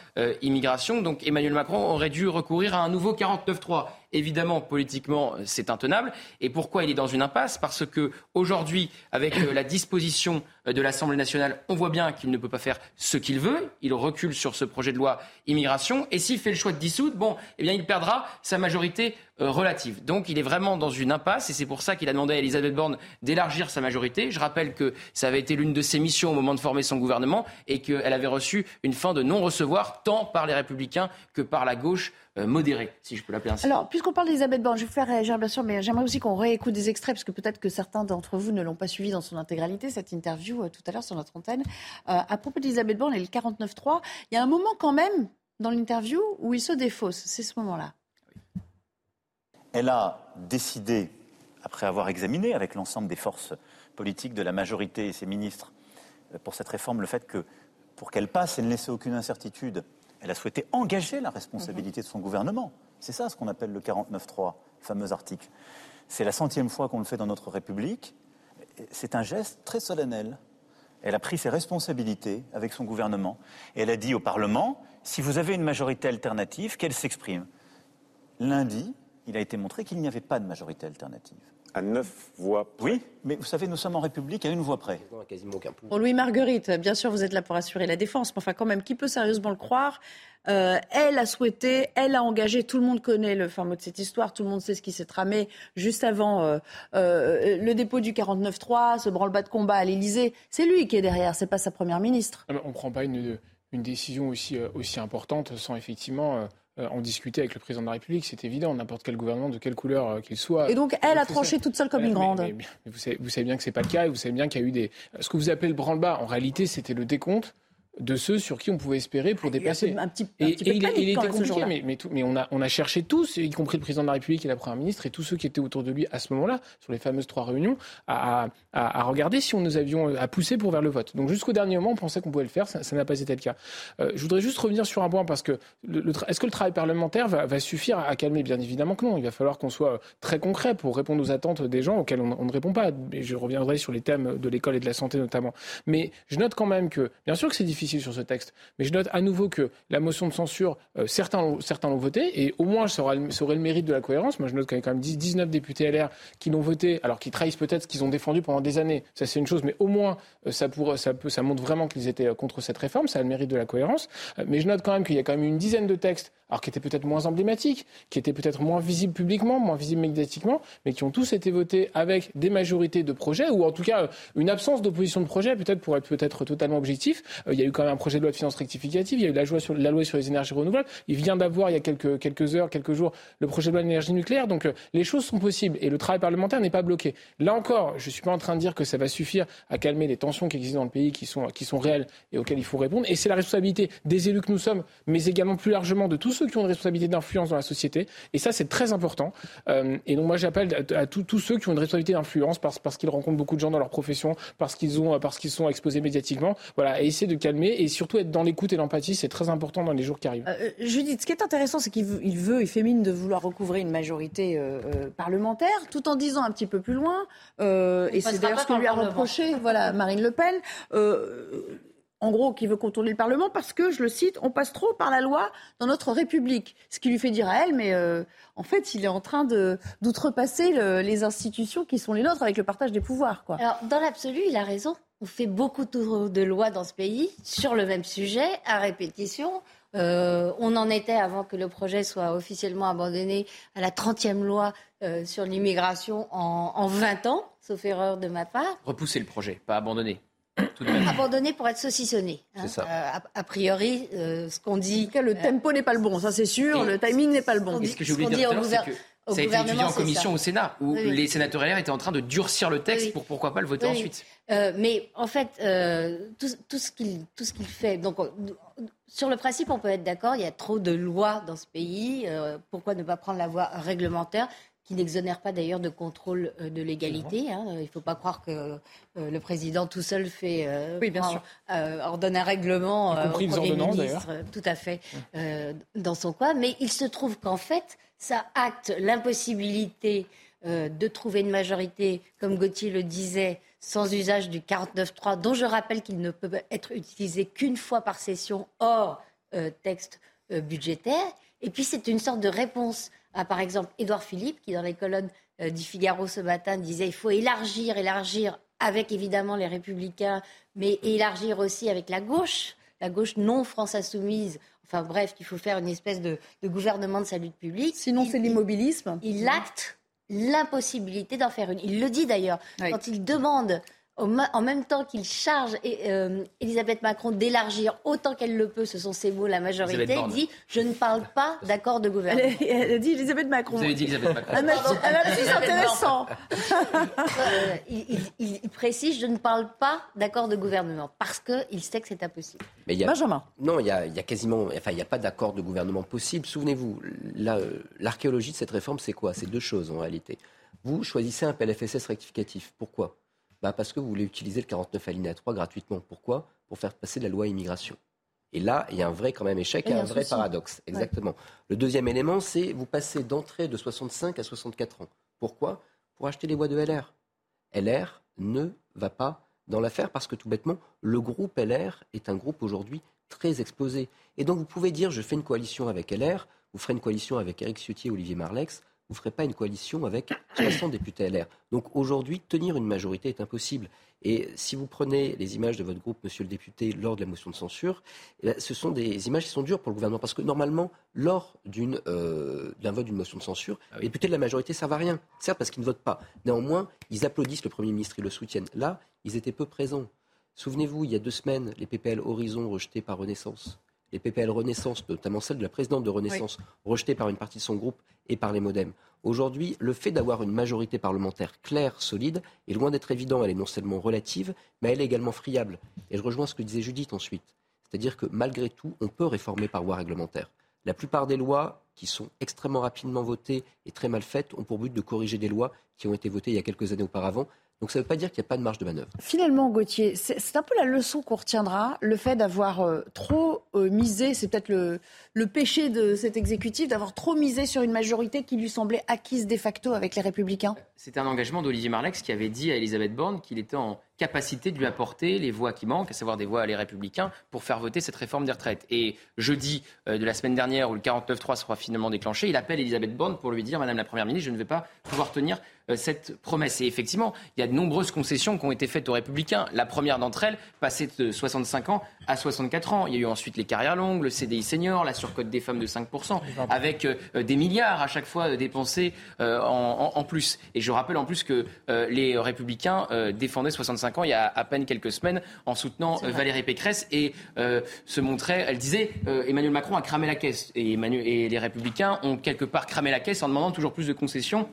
immigration. Donc Emmanuel Macron aurait dû recourir à un nouveau 49-3. Évidemment, politiquement, c'est intenable. Et pourquoi il est dans une impasse? Parce que aujourd'hui, avec euh, la disposition euh, de l'Assemblée nationale, on voit bien qu'il ne peut pas faire ce qu'il veut. Il recule sur ce projet de loi immigration. Et s'il fait le choix de dissoudre, bon, eh bien, il perdra sa majorité euh, relative. Donc, il est vraiment dans une impasse. Et c'est pour ça qu'il a demandé à Elisabeth Borne d'élargir sa majorité. Je rappelle que ça avait été l'une de ses missions au moment de former son gouvernement et qu'elle avait reçu une fin de non-recevoir tant par les Républicains que par la gauche modérée, si je peux l'appeler ainsi. Alors, puisqu'on parle d'Elisabeth Borne, je vais vous faire réagir bien sûr, mais j'aimerais aussi qu'on réécoute des extraits, parce que peut-être que certains d'entre vous ne l'ont pas suivi dans son intégralité, cette interview euh, tout à l'heure sur notre antenne. Euh, à propos d'Elisabeth Borne et le 49.3, il y a un moment quand même dans l'interview où il se défausse. C'est ce moment-là. Elle a décidé, après avoir examiné avec l'ensemble des forces politiques de la majorité et ses ministres euh, pour cette réforme, le fait que pour qu'elle passe et ne laisser aucune incertitude, elle a souhaité engager la responsabilité de son gouvernement. C'est ça ce qu'on appelle le 49.3, fameux article. C'est la centième fois qu'on le fait dans notre République. C'est un geste très solennel. Elle a pris ses responsabilités avec son gouvernement et elle a dit au Parlement, si vous avez une majorité alternative, qu'elle s'exprime. Lundi, il a été montré qu'il n'y avait pas de majorité alternative. À neuf voix près. Oui, mais vous savez, nous sommes en République à une voix près. Pour Louis Marguerite, bien sûr, vous êtes là pour assurer la défense, mais enfin, quand même, qui peut sérieusement le croire? Euh, Elle a souhaité, elle a engagé, tout le monde connaît le fin mot de cette histoire, tout le monde sait ce qui s'est tramé juste avant euh, euh, le dépôt du 49-3, ce branle-bas de combat à l'Élysée. C'est lui qui est derrière, c'est pas sa première ministre. Ah, On ne prend pas une, une décision aussi, aussi importante sans effectivement en discuter avec le président de la République. C'est évident, n'importe quel gouvernement, de quelle couleur euh, qu'il soit. Et donc, elle euh, a tranché toute seule comme Mais- une mais- grande. mais- mais vous, savez, vous savez bien que c'est pas le cas et vous savez bien qu'il y a eu des. Ce que vous appelez le branle-bas, en réalité, c'était le décompte de ceux sur qui on pouvait espérer pour dépasser. un petit- un et, peu il, était compliqué, mais, mais, tout- mais on, a, on a cherché tous, y compris le président de la République et la première ministre, et tous ceux qui étaient autour de lui à ce moment-là, sur les fameuses trois réunions, à, à- à regarder si on nous avions à pousser pour vers le vote. Donc jusqu'au dernier moment, on pensait qu'on pouvait le faire, ça n'a pas été le cas. Euh, je voudrais juste revenir sur un point parce que est-ce que le travail parlementaire va, va suffire à calmer? Bien évidemment que non. Il va falloir qu'on soit très concret pour répondre aux attentes des gens auxquels on, on ne répond pas. Et je reviendrai sur les thèmes de l'école et de la santé notamment. Mais je note quand même que, bien sûr que c'est difficile sur ce texte, mais je note à nouveau que la motion de censure, euh, certains, l'ont- voté et au moins ça, aurait le mérite de la cohérence. Moi je note qu'il y a quand même 10 19 députés LR qui l'ont voté, alors qu'ils trahissent peut-être ce qu'ils ont défendu pendant des années. Ça c'est une chose, mais au moins euh, ça, ça, montre vraiment qu'ils étaient euh, contre cette réforme, ça a le mérite de la cohérence. Mais je note quand même qu'il y a quand même une dizaine de textes, alors qui étaient peut-être moins emblématiques, qui étaient peut-être moins visibles publiquement, moins visibles médiatiquement, mais qui ont tous été votés avec des majorités de projets, ou en tout cas euh, une absence d'opposition de projet, peut-être pour être peut-être totalement objectif. Euh, Il y a eu quand même un projet de loi de finances rectificative, il y a eu la loi sur, la loi sur les énergies renouvelables, il vient d'avoir il y a quelques, quelques heures, quelques jours, le projet de loi de l'énergie nucléaire, donc euh, les choses sont possibles et le travail parlementaire n'est pas bloqué. Là encore, je suis pas en train de dire que ça va suffire à calmer les tensions qui existent dans le pays, qui sont, qui sont réelles et auxquelles il faut répondre, et c'est la responsabilité des élus que nous sommes, mais également plus largement de tous ceux qui ont une responsabilité d'influence dans la société, et ça c'est très important. Euh, et donc moi j'appelle à, à tous- ceux qui ont une responsabilité d'influence parce, parce qu'ils rencontrent beaucoup de gens dans leur profession, parce qu'ils ont, parce qu'ils sont exposés médiatiquement, voilà, à essayer de calmer et surtout être dans l'écoute et l'empathie, c'est très important dans les jours qui arrivent. Euh, Judith, ce qui est intéressant, c'est qu'il veut, il veut, il fait mine de vouloir recouvrer une majorité euh, euh, parlementaire, tout en disant un petit peu plus loin, euh, et c'est d'ailleurs ce que lui a reproché, voilà, Marine Le Pen. En gros, qui veut contourner le Parlement parce que, je le cite, on passe trop par la loi dans notre République. Ce qui lui fait dire à elle, mais euh, en fait, il est en train d'outrepasser le- les institutions qui sont les nôtres avec le partage des pouvoirs. Quoi. Alors, dans l'absolu, il a raison. On fait beaucoup de de lois dans ce pays sur le même sujet, à répétition. Euh, on en était, avant que le projet soit officiellement abandonné, à la 30e loi euh, sur l'immigration en, en 20 ans, sauf erreur de ma part. Repousser le projet, pas abandonner. Tout. Abandonné pour être saucissonné. hein. Ça. Euh, a, a priori, euh, ce qu'on dit. le tempo n'est pas le bon, ça c'est sûr. Le timing n'est pas le bon. Et ce que j'ai oublié de dire tout à au l'heure, c'est gouver- que au ça a été étudié en commission ça. au Sénat, où Oui, oui. les sénateurs LR étaient en train de durcir le texte Oui, pour pourquoi pas le voter ensuite. Euh, mais en fait, euh, tout, tout ce qu'il tout fait. Donc, on- sur le principe, on peut être d'accord. Il y a trop de lois dans ce pays. euh, pourquoi ne pas prendre la voie réglementaire? Qui n'exonère pas d'ailleurs de contrôle euh, de l'égalité. hein. Il ne faut pas croire que euh, le président tout seul fait euh, Oui, bien prend- sûr. euh, ordonne un règlement euh, au Premier ministre, euh, tout à fait, euh, dans son coin. Mais il se trouve qu'en fait, ça acte l'impossibilité euh, de trouver une majorité, comme Gauthier le disait, sans usage du 49.3, dont je rappelle qu'il ne peut être utilisé qu'une fois par session hors euh, texte euh, budgétaire. Et puis c'est une sorte de réponse à, par exemple, Édouard Philippe, qui dans les colonnes euh, du Figaro ce matin disait il faut élargir, élargir avec évidemment les républicains, mais élargir aussi avec la gauche, la gauche non France insoumise. Enfin bref, qu'il faut faire une espèce de, de gouvernement de salut public. Sinon, c'est l'immobilisme. Il acte l'impossibilité d'en faire une. Il le dit d'ailleurs quand il demande en même temps qu'il charge euh, Elisabeth Macron d'élargir autant qu'elle le peut, ce sont ses mots, la majorité, il dit Je ne parle pas d'accord de gouvernement. Elle, a dit Elisabeth Macron. Vous avez dit Elisabeth Macron. Un intéressant. Euh, il, précise Je ne parle pas d'accord de gouvernement parce qu'il sait que c'est impossible. Mais y a, Benjamin. Non, il y a, quasiment. Enfin, il n'y a pas d'accord de gouvernement possible. Souvenez-vous, l'archéologie de cette réforme, c'est quoi? C'est deux choses en réalité. Vous choisissez un PLFSS rectificatif. Pourquoi? Bah Parce que vous voulez utiliser le 49 alinéa 3 gratuitement. Pourquoi? Pour faire passer la loi immigration. Et là, il y a un vrai quand même échec et, un, vrai paradoxe. Exactement. Le deuxième élément, c'est vous passez d'entrée de 65 à 64 ans. Pourquoi? Pour acheter les voix de LR. LR ne va pas dans l'affaire parce que tout bêtement, le groupe LR est un groupe aujourd'hui très exposé. Et donc vous pouvez dire, je fais une coalition avec LR, vous ferez une coalition avec Eric Ciotti et Olivier Marlex, vous ne ferez pas une coalition avec 60 députés LR. Donc aujourd'hui, tenir une majorité est impossible. Et si vous prenez les images de votre groupe, monsieur le député, lors de la motion de censure, eh ce sont des images qui sont dures pour le gouvernement. Parce que normalement, lors euh, d'un vote d'une motion de censure, ah les députés de la majorité ne servent à rien. Certes, parce qu'ils ne votent pas. Néanmoins, ils applaudissent le Premier ministre, ils le soutiennent. Là, ils étaient peu présents. Souvenez-vous, il y a deux semaines, les PPL Horizon rejetés par Renaissance les PPL Renaissance, notamment celle de la présidente de Renaissance, rejetée par une partie de son groupe et par les modems. Aujourd'hui, le fait d'avoir une majorité parlementaire claire, solide, est loin d'être évident. Elle est non seulement relative, mais elle est également friable. Et je rejoins ce que disait Judith ensuite. C'est-à-dire que malgré tout, on peut réformer par voie réglementaire. La plupart des lois qui sont extrêmement rapidement votées et très mal faites ont pour but de corriger des lois qui ont été votées il y a quelques années auparavant. Donc ça ne veut pas dire qu'il n'y a pas de marge de manœuvre. Finalement, Gauthier, c'est un peu la leçon qu'on retiendra, le fait d'avoir euh, trop euh, misé, c'est peut-être le, le, péché de cet exécutif, d'avoir trop misé sur une majorité qui lui semblait acquise de facto avec les Républicains. C'était un engagement d'Olivier Marlex qui avait dit à Elisabeth Borne qu'il était en capacité de lui apporter les voix qui manquent, à savoir des voix à les républicains, pour faire voter cette réforme des retraites. Et jeudi euh, de la semaine dernière, où le 49-3 sera finalement déclenché, il appelle Elisabeth Borne pour lui dire, Madame la Première ministre, je ne vais pas pouvoir tenir cette promesse. Et effectivement, il y a de nombreuses concessions qui ont été faites aux républicains. La première d'entre elles, passer de 65 ans à 64 ans. Il y a eu ensuite les carrières longues, le CDI senior, la surcote des femmes de 5%, avec euh, des milliards à chaque fois dépensés en, plus. Et je rappelle en plus que les républicains défendaient 65 il y a à peine quelques semaines en soutenant euh, Valérie Pécresse et euh, se montrait, elle disait euh, Emmanuel Macron a cramé la caisse et, et les Républicains ont quelque part cramé la caisse en demandant toujours plus de concessions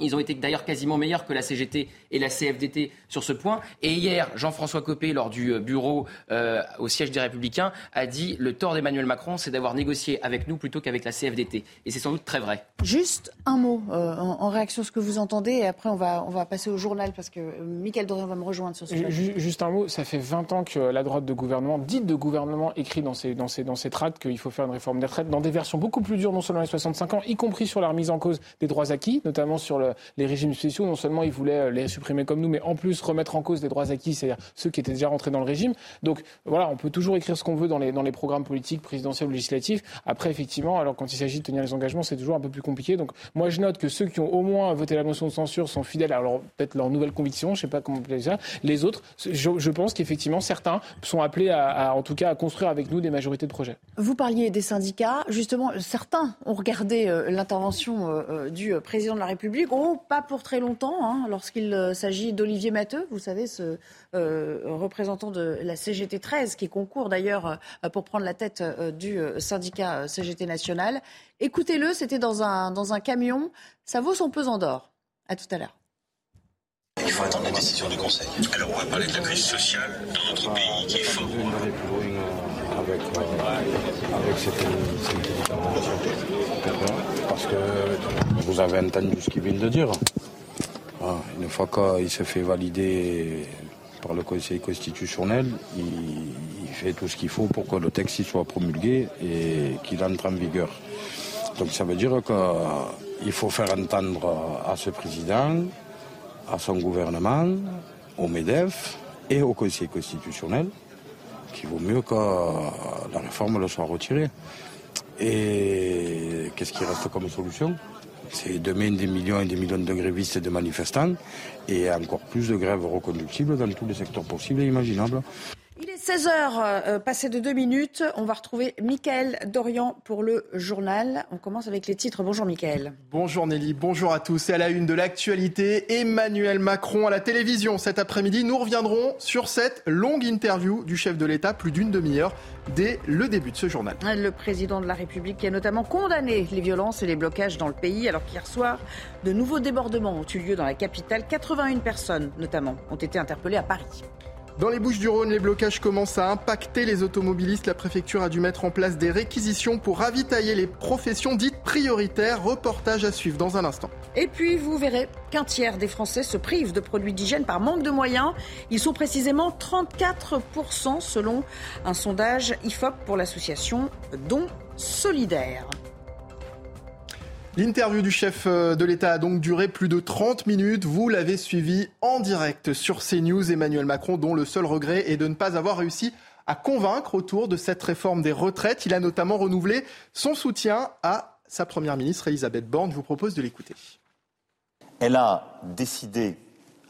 ils ont été d'ailleurs quasiment meilleurs que la CGT et la CFDT sur ce point. Et hier, Jean-François Copé, lors du euh, bureau euh, au siège des Républicains, a dit le tort d'Emmanuel Macron, c'est d'avoir négocié avec nous plutôt qu'avec la CFDT. Et c'est sans doute très vrai. Juste un mot euh, en, réaction à ce que vous entendez, et après on va, on va passer au journal parce que Michael Dorian va me rejoindre sur ce sujet. Juste un mot, ça fait 20 ans que la droite de gouvernement, dite de gouvernement, écrit dans ses, dans ses, dans ses tracts qu'il faut faire une réforme des retraites dans des versions beaucoup plus dures, non seulement les 65 ans, y compris sur la remise en cause des droits acquis, notamment sur le, les régimes spéciaux. Non seulement ils voulaient les supprimer comme nous, mais en plus remettre en cause des droits acquis, c'est-à-dire ceux qui étaient déjà rentrés dans le régime. Donc voilà, on peut toujours écrire ce qu'on veut dans les, dans les programmes politiques, présidentiels ou législatifs. Après, effectivement, alors quand il s'agit de tenir les engagements, c'est toujours un peu plus compliqué. Donc moi, je note que ceux qui ont au moins voté la motion de censure sont fidèles à leur, peut-être leur nouvelle conviction, je sais pas comment on peut ça. Les autres, je, pense qu'effectivement, certains sont appelés à, en tout cas, à construire avec nous des majorités de projets. Vous parliez des syndicats. Justement, certains ont regardé euh, l'intervention euh, euh, du président de la République. Pas pour très longtemps, hein, lorsqu'il s'agit d'Olivier Matteux, vous savez, ce représentant de la CGT 13, qui concourt d'ailleurs pour prendre la tête du syndicat CGT national. Écoutez-le, c'était dans un, dans un camion. Ça vaut son pesant d'or. À tout à l'heure. Il faut attendre la décision du Conseil. Alors on va parler de la crise sociale dans notre pays qui est fort. Avec, avec cette, Parce que vous avez entendu ce qu'il vient de dire. Ah, une fois qu'il se fait valider par le Conseil constitutionnel, il, fait tout ce qu'il faut pour que le texte soit promulgué et qu'il entre en vigueur. Donc ça veut dire qu'il faut faire entendre à ce président, à son gouvernement, au MEDEF et au Conseil constitutionnel qu'il vaut mieux que la réforme le soit retirée. Et qu'est-ce qui reste comme solution? C'est demain des millions et des millions de grévistes et de manifestants et encore plus de grèves reconductibles dans tous les secteurs possibles et imaginables. Il est 16h, euh, passé de deux minutes, on va retrouver Mickaël Dorian pour le journal. On commence avec les titres. Bonjour Mickaël. Bonjour Nelly, bonjour à tous. Et à la une de l'actualité, Emmanuel Macron à la télévision cet après-midi. Nous reviendrons sur cette longue interview du chef de l'État, plus d'une demi-heure, dès le début de ce journal. Le président de la République qui a notamment condamné les violences et les blocages dans le pays, alors qu'hier soir, de nouveaux débordements ont eu lieu dans la capitale. 81 personnes, notamment, ont été interpellées à Paris. Dans les Bouches-du-Rhône, les blocages commencent à impacter les automobilistes. La préfecture a dû mettre en place des réquisitions pour ravitailler les professions dites prioritaires. Reportage à suivre dans un instant. Et puis, vous verrez qu'un tiers des Français se privent de produits d'hygiène par manque de moyens. Ils sont précisément 34% selon un sondage IFOP pour l'association Don Solidaire. L'interview du chef euh, de l'État a donc duré plus de 30 minutes. Vous l'avez suivi en direct sur CNews. Emmanuel Macron, dont le seul regret est de ne pas avoir réussi à convaincre autour de cette réforme des retraites. Il a notamment renouvelé son soutien à sa première ministre, Elisabeth Borne. Je vous propose de l'écouter. Elle a décidé,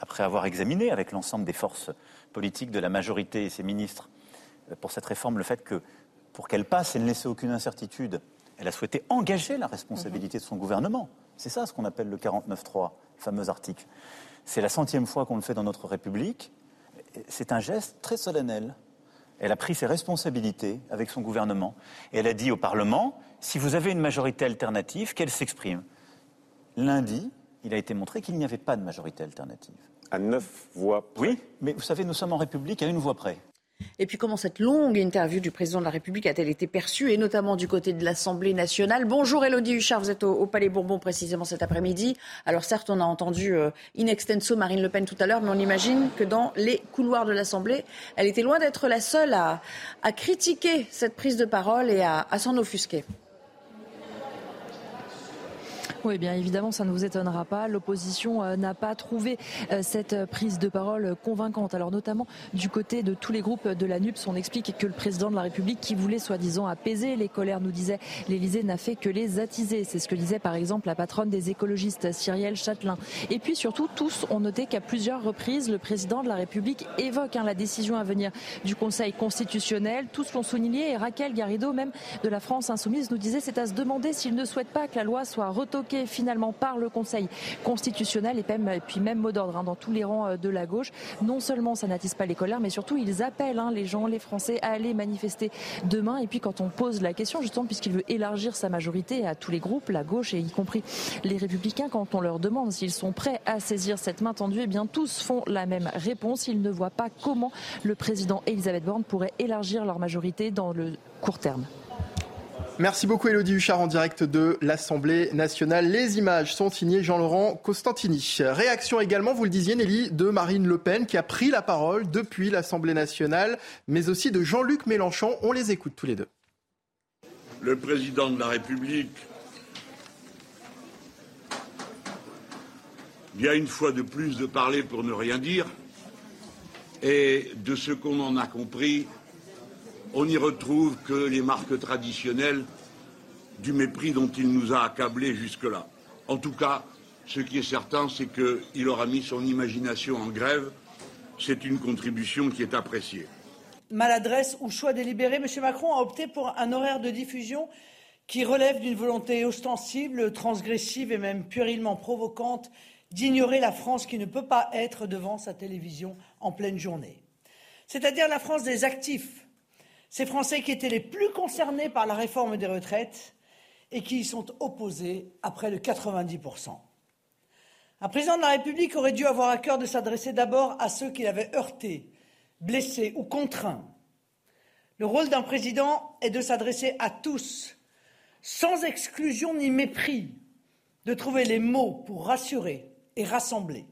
après avoir examiné avec l'ensemble des forces politiques de la majorité et ses ministres euh, pour cette réforme, le fait que pour qu'elle passe, elle ne laissait aucune incertitude elle a souhaité engager la responsabilité de son gouvernement. C'est ça ce qu'on appelle le 49.3, fameux article. C'est la centième fois qu'on le fait dans notre République. C'est un geste très solennel. Elle a pris ses responsabilités avec son gouvernement et elle a dit au Parlement si vous avez une majorité alternative, qu'elle s'exprime. Lundi, il a été montré qu'il n'y avait pas de majorité alternative. À neuf voix près. Oui, mais vous savez, nous sommes en République à une voix près. Et puis comment cette longue interview du président de la République a-t-elle été perçue, et notamment du côté de l'Assemblée nationale? Bonjour Elodie Huchard, vous êtes au, Palais Bourbon précisément cet après-midi. Alors certes, on a entendu euh, in extenso Marine Le Pen tout à l'heure, mais on imagine que dans les couloirs de l'Assemblée, elle était loin d'être la seule à, critiquer cette prise de parole et à s'en offusquer. Oui, bien évidemment, ça ne vous étonnera pas. L'opposition euh, n'a pas trouvé euh, cette euh, prise de parole convaincante. Alors notamment du côté de tous les groupes de la NUPS, on explique que le président de la République, qui voulait soi-disant apaiser les colères, nous disait l'Élysée n'a fait que les attiser. C'est ce que disait par exemple la patronne des écologistes, Cyrielle Châtelain. Et puis surtout, tous ont noté qu'à plusieurs reprises, le président de la République évoque hein, la décision à venir du Conseil constitutionnel. Tous l'ont souligné et Raquel Garrido, même de la France Insoumise, nous disait c'est à se demander s'il ne souhaite pas que la loi soit retoquée finalement par le Conseil constitutionnel et, puis même mot d'ordre hein, dans tous les rangs euh, de la gauche. Non seulement ça n'attise pas les colères, mais surtout ils appellent hein, les gens, les Français à aller manifester demain. Et puis quand on pose la question, justement, puisqu'il veut élargir sa majorité à tous les groupes, la gauche et y compris les républicains, quand on leur demande s'ils sont prêts à saisir cette main tendue, eh bien tous font la même réponse. Ils ne voient pas comment le président Elisabeth Borne pourrait élargir leur majorité dans le court terme. Merci beaucoup Elodie Huchard en direct de l'Assemblée nationale. Les images sont signées Jean-Laurent Costantini. Réaction également, vous le disiez Nelly, de Marine Le Pen qui a pris la parole depuis l'Assemblée nationale, mais aussi de Jean-Luc Mélenchon. On les écoute tous les deux. Le président de la République vient une fois de plus de parler pour ne rien dire. Et de ce qu'on en a compris, on n'y retrouve que les marques traditionnelles du mépris dont il nous a accablés jusque-là. En tout cas, ce qui est certain, c'est qu'il aura mis son imagination en grève. C'est une contribution qui est appréciée. Maladresse ou choix délibéré, M. Macron a opté pour un horaire de diffusion qui relève d'une volonté ostensible, transgressive et même puérilement provocante d'ignorer la France qui ne peut pas être devant sa télévision en pleine journée. C'est-à-dire la France des actifs, ces Français qui étaient les plus concernés par la réforme des retraites et qui y sont opposés à près de 90%. Un président de la République aurait dû avoir à cœur de s'adresser d'abord à ceux qui l'avaient heurté, blessé ou contraint. Le rôle d'un président est de s'adresser à tous, sans exclusion ni mépris, de trouver les mots pour rassurer et rassembler.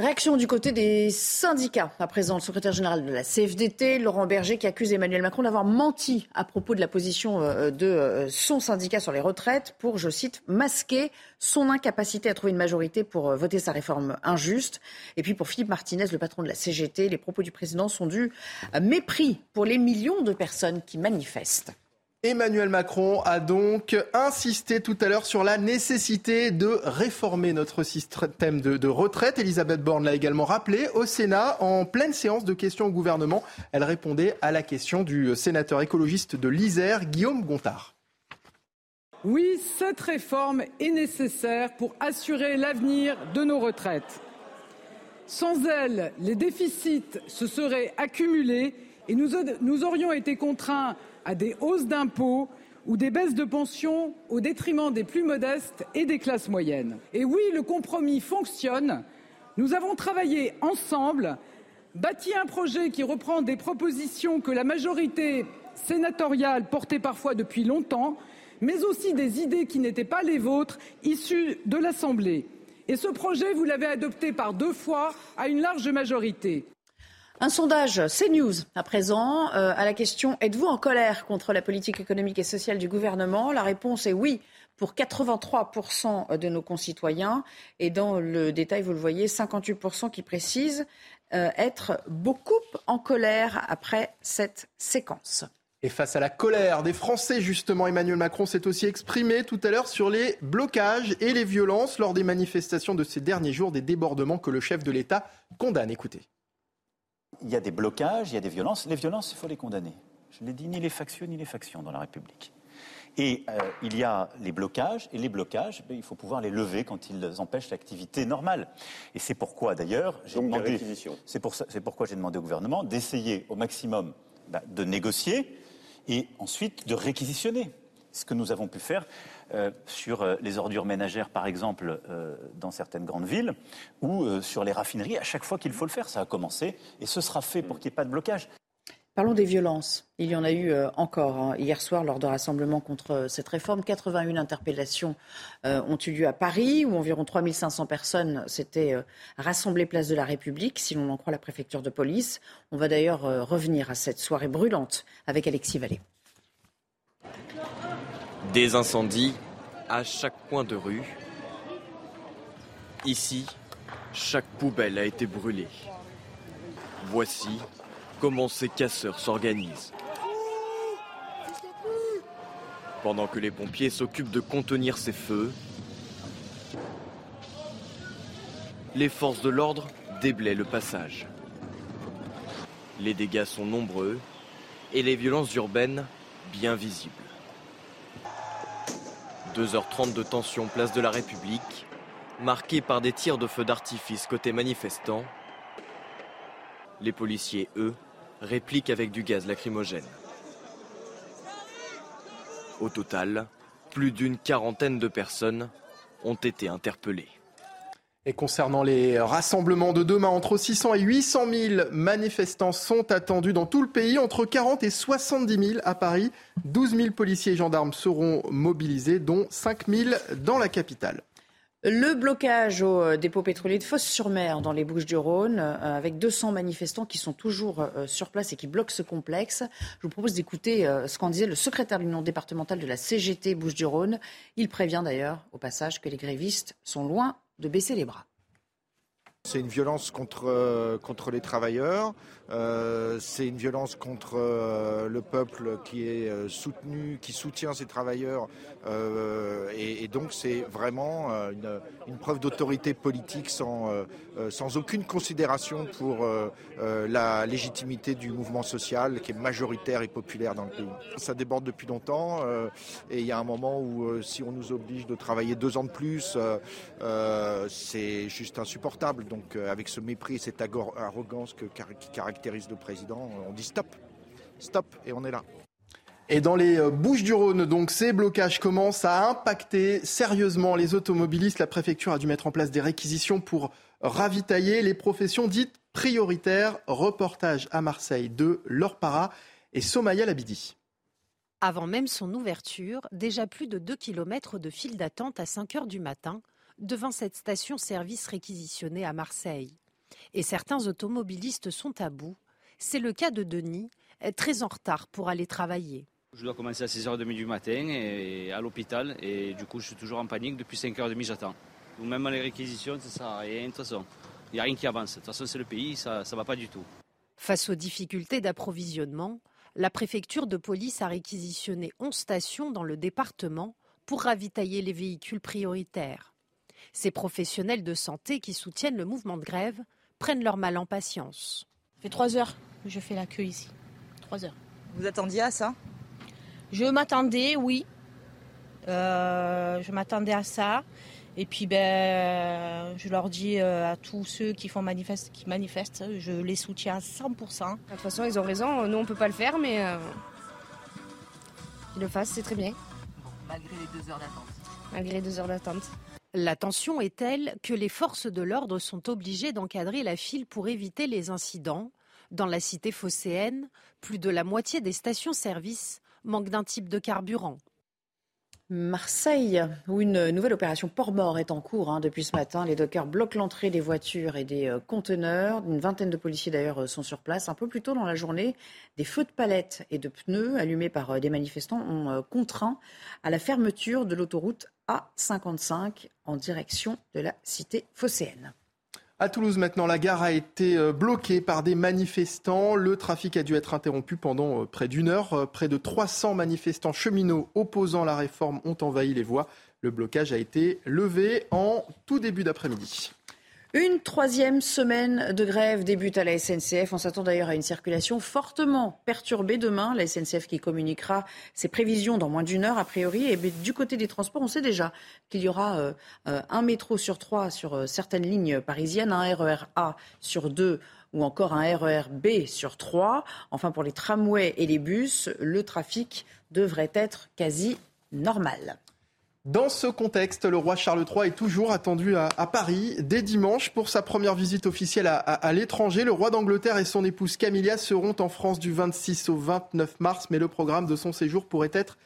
Réaction du côté des syndicats. À présent, le secrétaire général de la CFDT, Laurent Berger, qui accuse Emmanuel Macron d'avoir menti à propos de la position euh, de euh, son syndicat sur les retraites pour, je cite, masquer son incapacité à trouver une majorité pour euh, voter sa réforme injuste. Et puis pour Philippe Martinez, le patron de la CGT, les propos du président sont dus à mépris pour les millions de personnes qui manifestent. Emmanuel Macron a donc insisté tout à l'heure sur la nécessité de réformer notre système de, retraite. Elisabeth Borne l'a également rappelé au Sénat en pleine séance de questions au gouvernement. Elle répondait à la question du sénateur écologiste de l'Isère, Guillaume Gontard. Oui, cette réforme est nécessaire pour assurer l'avenir de nos retraites. Sans elle, les déficits se seraient accumulés et nous aurions été contraints à des hausses d'impôts ou des baisses de pensions au détriment des plus modestes et des classes moyennes. Et oui, le compromis fonctionne. Nous avons travaillé ensemble, bâti un projet qui reprend des propositions que la majorité sénatoriale portait parfois depuis longtemps, mais aussi des idées qui n'étaient pas les vôtres, issues de l'Assemblée. Et ce projet, vous l'avez adopté par deux fois à une large majorité. Un sondage CNews à présent euh, à la question Êtes-vous en colère contre la politique économique et sociale du gouvernement? La réponse est oui pour 83% de nos concitoyens. Et dans le détail, vous le voyez, 58% qui précisent euh, être beaucoup en colère après cette séquence. Et face à la colère des Français, justement, Emmanuel Macron s'est aussi exprimé tout à l'heure sur les blocages et les violences lors des manifestations de ces derniers jours, des débordements que le chef de l'État condamne. Écoutez il y a des blocages, il y a des violences. Les violences, il faut les condamner. Je l'ai dit, ni les factions, ni les factions dans la République. Et euh, il y a les blocages, et les blocages, ben, il faut pouvoir les lever quand ils empêchent l'activité normale. Et c'est pourquoi, d'ailleurs, j'ai demandé. C'est pour pourquoi j'ai demandé au gouvernement d'essayer au maximum ben, de négocier et ensuite de réquisitionner. Ce que nous avons pu faire euh, sur euh, les ordures ménagères, par exemple, euh, dans certaines grandes villes, ou sur les raffineries, à chaque fois qu'il faut le faire. Ça a commencé et ce sera fait pour qu'il n'y ait pas de blocage. Parlons des violences. Il y en a eu encore hein, hier soir lors de rassemblements contre cette réforme. 81 interpellations ont eu lieu à Paris, où environ 3500 personnes s'étaient rassemblées place de la République, si l'on en croit la préfecture de police. On va d'ailleurs revenir à cette soirée brûlante avec Alexis Vallée. Des incendies à chaque coin de rue. Ici, chaque poubelle a été brûlée. Voici comment ces casseurs s'organisent. Pendant que les pompiers s'occupent de contenir ces feux, les forces de l'ordre déblaient le passage. Les dégâts sont nombreux et les violences urbaines bien visibles. 2h30 de tension place de la République, marquée par des tirs de feu d'artifice côté manifestants. Les policiers, eux, répliquent avec du gaz lacrymogène. Au total, plus d'une quarantaine de personnes ont été interpellées. Et concernant les rassemblements de demain, entre 600 et 800 000 manifestants sont attendus dans tout le pays, entre 40 et 70 000 à Paris. 12 000 policiers et gendarmes seront mobilisés, dont 5 000 dans la capitale. Le blocage au dépôt pétrolier de Fosse-sur-Mer dans les Bouches-du-Rhône, euh, avec 200 manifestants qui sont toujours euh, sur place et qui bloquent ce complexe. Je vous propose d'écouter euh, ce qu'en disait le secrétaire de l'Union départementale de la CGT Bouches-du-Rhône. Il prévient d'ailleurs au passage que les grévistes sont loin de baisser les bras. C'est une violence contre, euh, contre les travailleurs, euh, c'est une violence contre euh, le peuple qui est soutenu, qui soutient ces travailleurs. Et, donc c'est vraiment une, preuve d'autorité politique sans, sans aucune considération pour la légitimité du mouvement social qui est majoritaire et populaire dans le pays. Ça déborde depuis longtemps et il y a un moment où si on nous oblige de travailler deux ans de plus, c'est juste insupportable. Donc euh, avec ce mépris et cette arrogance qui caractérise le président, on dit stop, stop, et on est là. Et dans les euh, Bouches du Rhône, donc, ces blocages commencent à impacter sérieusement les automobilistes. La préfecture a dû mettre en place des réquisitions pour ravitailler les professions dites prioritaires. Reportage à Marseille de Laure Para et Somaya Labidi. Avant même son ouverture, déjà plus de 2 km de file d'attente à 5 heures du matin devant cette station-service réquisitionnée à Marseille. Et certains automobilistes sont à bout. C'est le cas de Denis, très en retard pour aller travailler. Je dois commencer à 6h30 du matin et à l'hôpital et du coup je suis toujours en panique. Depuis 5h30 j'attends. Même les réquisitions, ça sert à rien de toute façon. Il n'y a rien qui avance. De toute façon c'est le pays, ça ne va pas du tout. Face aux difficultés d'approvisionnement, La préfecture de police a réquisitionné 11 stations dans le département pour ravitailler les véhicules prioritaires. Ces professionnels de santé qui soutiennent le mouvement de grève prennent leur mal en patience. Ça fait trois heures que je fais la queue ici. Trois heures. Vous attendiez à ça? Je m'attendais, oui. Euh, je m'attendais à ça. Et puis, ben, je leur dis euh, à tous ceux qui, font manifeste, qui manifestent, je les soutiens à 100%. De toute façon, ils ont raison. Nous, on ne peut pas le faire, mais euh, qu'ils le fassent, c'est très bien. malgré les deux heures d'attente. Malgré les deux heures d'attente. La tension est telle que les forces de l'ordre sont obligées d'encadrer la file pour éviter les incidents. Dans la cité phocéenne, plus de la moitié des stations-service manquent d'un type de carburant. Marseille, où une nouvelle opération port-mort est en cours hein, depuis ce matin. Les dockers bloquent l'entrée des voitures et des euh, conteneurs. Une vingtaine de policiers d'ailleurs euh, sont sur place. Un peu plus tôt dans la journée, des feux de palettes et de pneus allumés par euh, des manifestants ont contraint à la fermeture de l'autoroute A55 direction de la cité phocéenne. À Toulouse maintenant, la gare a été euh, bloquée par des manifestants. Le trafic a dû être interrompu pendant euh, près d'une heure. Euh, près de 300 manifestants cheminots opposant la réforme ont envahi les voies. Le blocage a été levé en tout début d'après-midi. Une troisième semaine de grève débute à la SNCF. On s'attend d'ailleurs à une circulation fortement perturbée demain. La SNCF qui communiquera ses prévisions dans moins d'une heure, a priori. Et du côté des transports, on sait déjà qu'il y aura euh, euh, un métro sur trois sur euh, certaines lignes parisiennes, un RER A sur deux ou encore un RER B sur trois. Enfin, pour les tramways et les bus, le trafic devrait être quasi normal. Dans ce contexte, le roi Charles III est toujours attendu à, Paris dès dimanche pour sa première visite officielle à, l'étranger. Le roi d'Angleterre et son épouse Camilla seront en France du 26 au 29 mars, mais le programme de son séjour pourrait être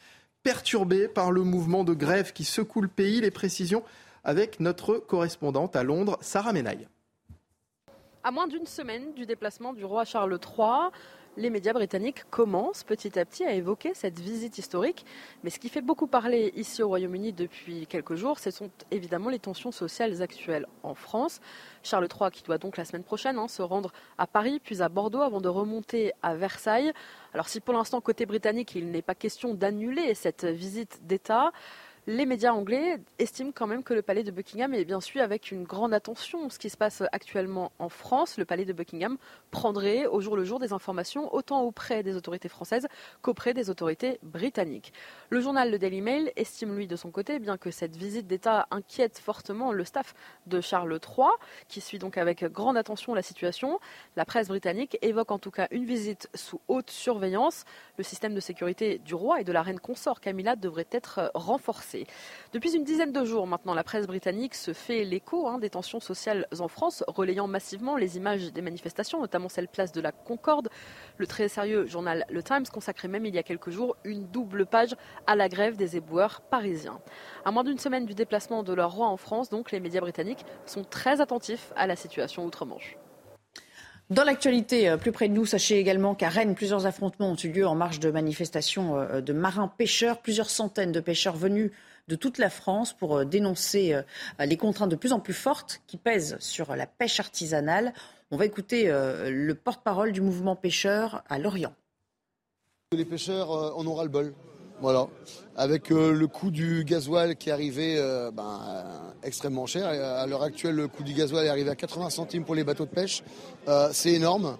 perturbé par le mouvement de grève qui secoue le pays. Les précisions avec notre correspondante à Londres, Sarah Menaille. À moins d'une semaine du déplacement du roi Charles III, les médias britanniques commencent petit à petit à évoquer cette visite historique. Mais ce qui fait beaucoup parler ici au Royaume-Uni depuis quelques jours, ce sont évidemment les tensions sociales actuelles en France. Charles III qui doit donc la semaine prochaine hein, se rendre à Paris puis à Bordeaux avant de remonter à Versailles. Alors si pour l'instant côté britannique il n'est pas question d'annuler cette visite d'État, les médias anglais estiment quand même que le palais de Buckingham est bien sûr avec une grande attention ce qui se passe actuellement en France. Le palais de Buckingham prendrait au jour le jour des informations autant auprès des autorités françaises qu'auprès des autorités britanniques. Le journal Le Daily Mail estime lui de son côté, bien que cette visite d'État inquiète fortement le staff de Charles III, qui suit donc avec grande attention la situation, la presse britannique évoque en tout cas une visite sous haute surveillance. Le système de sécurité du roi et de la reine consort Camilla devrait être renforcé. Depuis une dizaine de jours maintenant, la presse britannique se fait l'écho hein, des tensions sociales en France, relayant massivement les images des manifestations, notamment celle place de la Concorde. Le très sérieux journal Le Times consacrait même il y a quelques jours une double page à la grève des éboueurs parisiens. À moins d'une semaine du déplacement de leur roi en France, donc, les médias britanniques sont très attentifs à la situation outre-Manche. Dans l'actualité, euh, plus près de nous, sachez également qu'à Rennes, plusieurs affrontements ont eu lieu en marge de manifestations euh, de marins pêcheurs. Plusieurs centaines de pêcheurs venus de toute la France pour euh, dénoncer les contraintes de plus en plus fortes qui pèsent sur la pêche artisanale. On va écouter le porte-parole du mouvement pêcheur à Lorient. Les pêcheurs en aura le bol. Voilà. Avec euh, le coût du gasoil qui est arrivé euh, ben, euh, extrêmement cher. À l'heure actuelle, le coût du gasoil est arrivé à 80 centimes pour les bateaux de pêche. c'est énorme.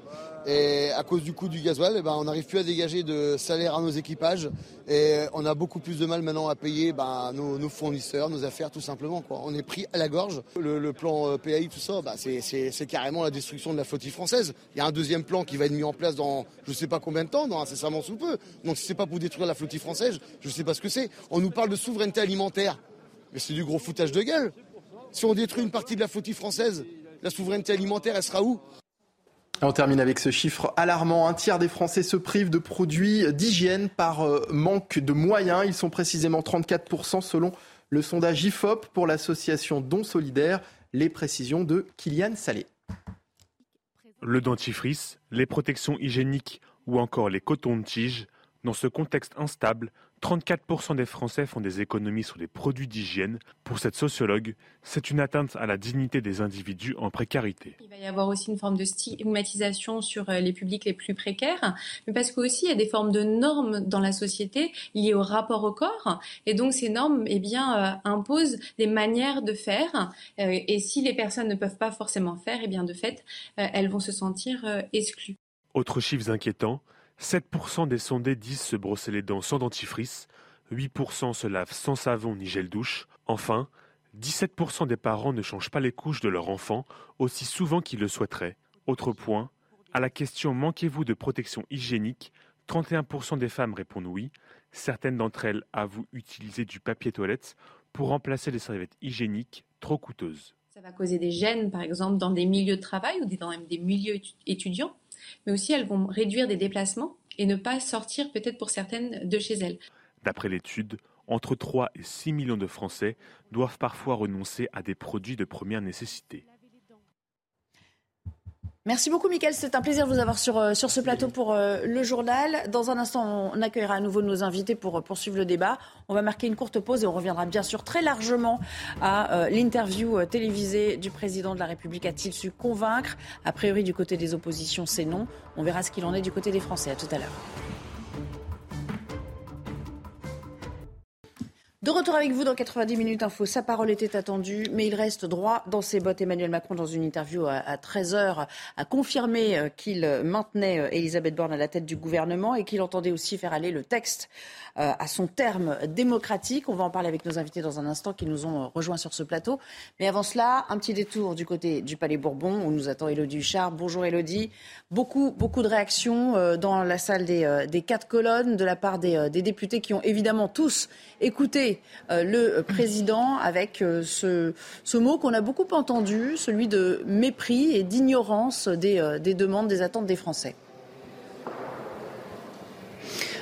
Et à cause du coût du gasoil, eh ben, on n'arrive plus à dégager de salaire à nos équipages. Et on a beaucoup plus de mal maintenant à payer ben, nos, fournisseurs, nos affaires, tout simplement. Quoi. On est pris à la gorge. Le, plan euh, PAI, tout ça, bah, c'est carrément la destruction de la flottille française. Il y a un deuxième plan qui va être mis en place dans je ne sais pas combien de temps, dans incessamment sous peu. Donc si c'est pas pour détruire la flottille française, je ne sais pas ce que c'est. On nous parle de souveraineté alimentaire. Mais c'est du gros foutage de gueule. Si on détruit une partie de la flottille française, la souveraineté alimentaire, elle sera où? On termine avec ce chiffre alarmant. Un tiers des Français se privent de produits d'hygiène par euh, manque de moyens. Ils sont précisément 34% selon le sondage IFOP pour l'association Don Solidaire. Les précisions de Kylian Salé. Le dentifrice, les protections hygiéniques ou encore les cotons de tige. Dans ce contexte instable, 34% des Français font des économies sur des produits d'hygiène. Pour cette sociologue, c'est une atteinte à la dignité des individus en précarité. Il va y avoir aussi une forme de stigmatisation sur euh, les publics les plus précaires, mais parce qu'aussi il y a des formes de normes dans la société liées au rapport au corps, et donc ces normes eh bien, euh, imposent des manières de faire, euh, et si les personnes ne peuvent pas forcément faire, eh bien, de fait, elles vont se sentir exclues. Autres chiffres inquiétants, 7% des sondés disent se brosser les dents sans dentifrice, 8% se lavent sans savon ni gel douche. Enfin, 17% des parents ne changent pas les couches de leur enfant aussi souvent qu'ils le souhaiteraient. Autre point, à la question manquez-vous de protection hygiénique? 31% des femmes répondent oui. Certaines d'entre elles avouent utiliser du papier toilette pour remplacer les serviettes hygiéniques trop coûteuses. Ça va causer des gènes, par exemple, dans des milieux de travail ou dans des milieux étudiants mais aussi elles vont réduire des déplacements et ne pas sortir peut-être pour certaines de chez elles. D'après l'étude, entre 3 et 6 millions de Français doivent parfois renoncer à des produits de première nécessité. Merci beaucoup, Mickaël. C'est un plaisir de vous avoir sur, euh, sur ce plateau pour euh, le journal. Dans un instant, on accueillera à nouveau nos invités pour euh, poursuivre le débat. On va marquer une courte pause et on reviendra bien sûr très largement à l'interview télévisée du président de la République. A-t-il su convaincre? A priori, du côté des oppositions, c'est non. On verra ce qu'il en est du côté des Français. À tout à l'heure. De retour avec vous dans 90 minutes info. Sa parole était attendue, mais il reste droit dans ses bottes. Emmanuel Macron, dans une interview à, 13h, a confirmé euh, qu'il maintenait euh, Elisabeth Borne à la tête du gouvernement et qu'il entendait aussi faire aller le texte euh, à son terme démocratique. On va en parler avec nos invités dans un instant qui nous ont rejoints sur ce plateau. Mais avant cela, un petit détour du côté du Palais Bourbon où nous attend Elodie Huchard. Bonjour Elodie. Beaucoup, beaucoup de réactions dans la salle des, quatre colonnes de la part des députés qui ont évidemment tous écouté euh, le président avec euh, ce, mot qu'on a beaucoup entendu, celui de mépris et d'ignorance des euh, demandes, des attentes des Français.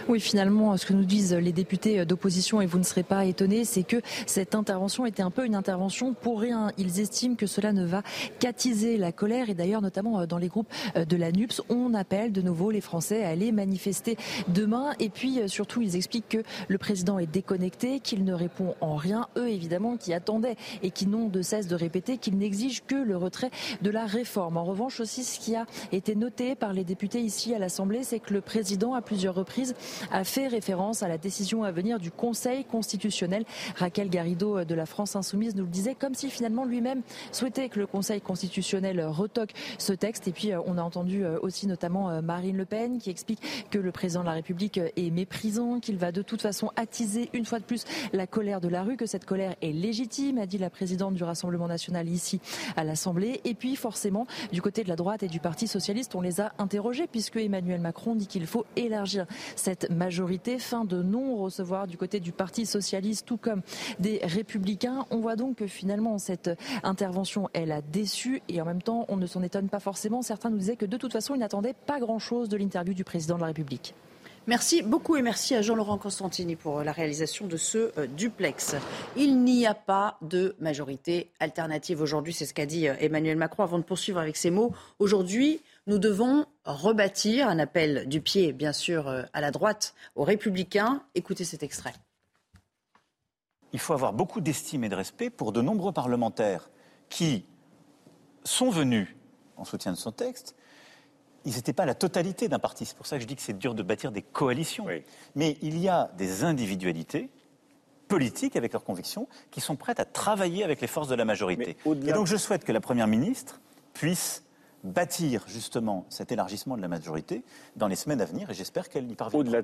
Oui, finalement, ce que nous disent les députés d'opposition, et vous ne serez pas étonnés, c'est que cette intervention était un peu une intervention pour rien. Ils estiment que cela ne va qu'attiser la colère. Et d'ailleurs, notamment euh, dans les groupes euh, de la NUPS, on appelle de nouveau les Français à aller manifester demain. Et puis, euh, surtout, ils expliquent que le président est déconnecté, qu'il ne répond en rien. Eux, évidemment, qui attendaient et qui n'ont de cesse de répéter qu'il n'exige que le retrait de la réforme. En revanche, aussi, ce qui a été noté par les députés ici à l'Assemblée, c'est que le président, à plusieurs reprises, a fait référence à la décision à venir du Conseil constitutionnel. Raquel Garrido euh, de la France Insoumise nous le disait comme si finalement lui-même souhaitait que le Conseil constitutionnel retoque ce texte. Et puis euh, on a entendu euh, aussi notamment Marine Le Pen qui explique que le président de la République est méprisant, qu'il va de toute façon attiser une fois de plus la colère de la rue, que cette colère est légitime, a dit la présidente du Rassemblement national ici à l'Assemblée. Et puis forcément, du côté de la droite et du Parti socialiste, on les a interrogés puisque Emmanuel Macron dit qu'il faut élargir cette majorité, fin de non-recevoir du côté du Parti socialiste, tout comme des républicains. On voit donc que finalement cette intervention, elle a déçu et en même temps, on ne s'en étonne pas forcément. Certains nous disaient que de toute façon, ils n'attendaient pas grand-chose de l'interview du président de la République. Merci beaucoup et merci à Jean-Laurent Constantini pour la réalisation de ce euh, duplex. Il n'y a pas de majorité alternative aujourd'hui, c'est ce qu'a dit euh, Emmanuel Macron avant de poursuivre avec ces mots. Aujourd'hui, nous devons rebâtir un appel du pied, bien sûr, euh, à la droite, aux républicains. Écoutez cet extrait. Il faut avoir beaucoup d'estime et de respect pour de nombreux parlementaires qui sont venus en soutien de son texte. Ils n'étaient pas la totalité d'un parti. C'est pour ça que je dis que c'est dur de bâtir des coalitions. Mais il y a des individualités politiques avec leurs convictions qui sont prêtes à travailler avec les forces de la majorité. Et donc je souhaite que la Première ministre puisse bâtir justement cet élargissement de la majorité dans les semaines à venir et j'espère qu'elle y parviendra.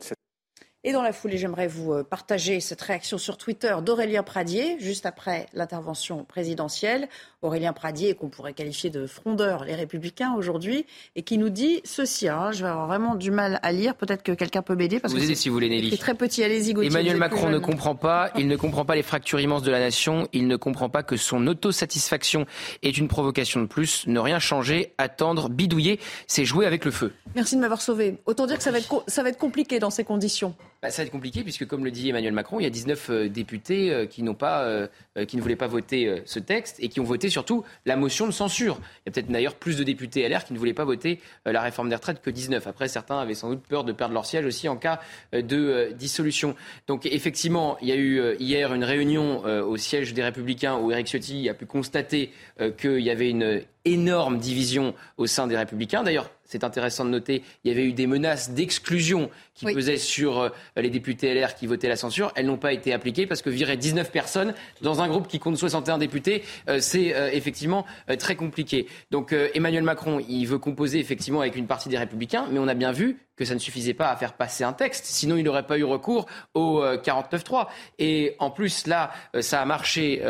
Et dans la foulée, j'aimerais vous euh, partager cette réaction sur Twitter d'Aurélien Pradier, juste après l'intervention présidentielle. Aurélien Pradier, qu'on pourrait qualifier de frondeur, les républicains aujourd'hui, et qui nous dit ceci. Hein, je vais avoir vraiment du mal à lire. Peut-être que quelqu'un peut m'aider. Parce vous que si vous voulez, Nelly. C'est très petit. Allez-y, Emmanuel Macron ne comprend pas. Il ne comprend pas les fractures immenses de la nation. Il ne comprend pas que son autosatisfaction est une provocation de plus. Ne rien changer, attendre, bidouiller, c'est jouer avec le feu. Merci de m'avoir sauvé. Autant dire que ça va être, ça va être compliqué dans ces conditions. Bah, Ça va être compliqué puisque, comme le dit Emmanuel Macron, il y a 19 euh, députés euh, qui, n'ont pas, euh, qui ne voulaient pas voter ce texte et qui ont voté surtout la motion de censure. Il y a peut-être d'ailleurs plus de députés LR qui ne voulaient pas voter la réforme des retraites que 19. Après, certains avaient sans doute peur de perdre leur siège aussi en cas de dissolution. Donc effectivement, il y a eu hier une réunion au siège des Républicains où Éric Ciotti a pu constater qu'il y avait une énorme division au sein des Républicains. D'ailleurs, c'est intéressant de noter, il y avait eu des menaces d'exclusion qui pesaient sur euh, les députés LR qui votaient la censure. Elles n'ont pas été appliquées parce que virer 19 personnes dans un groupe qui compte 61 députés, euh, c'est euh, effectivement très compliqué. Donc Emmanuel Macron, il veut composer effectivement avec une partie des Républicains, mais on a bien vu que ça ne suffisait pas à faire passer un texte, sinon il n'aurait pas eu recours au 49.3. Et en plus, là, ça a marché,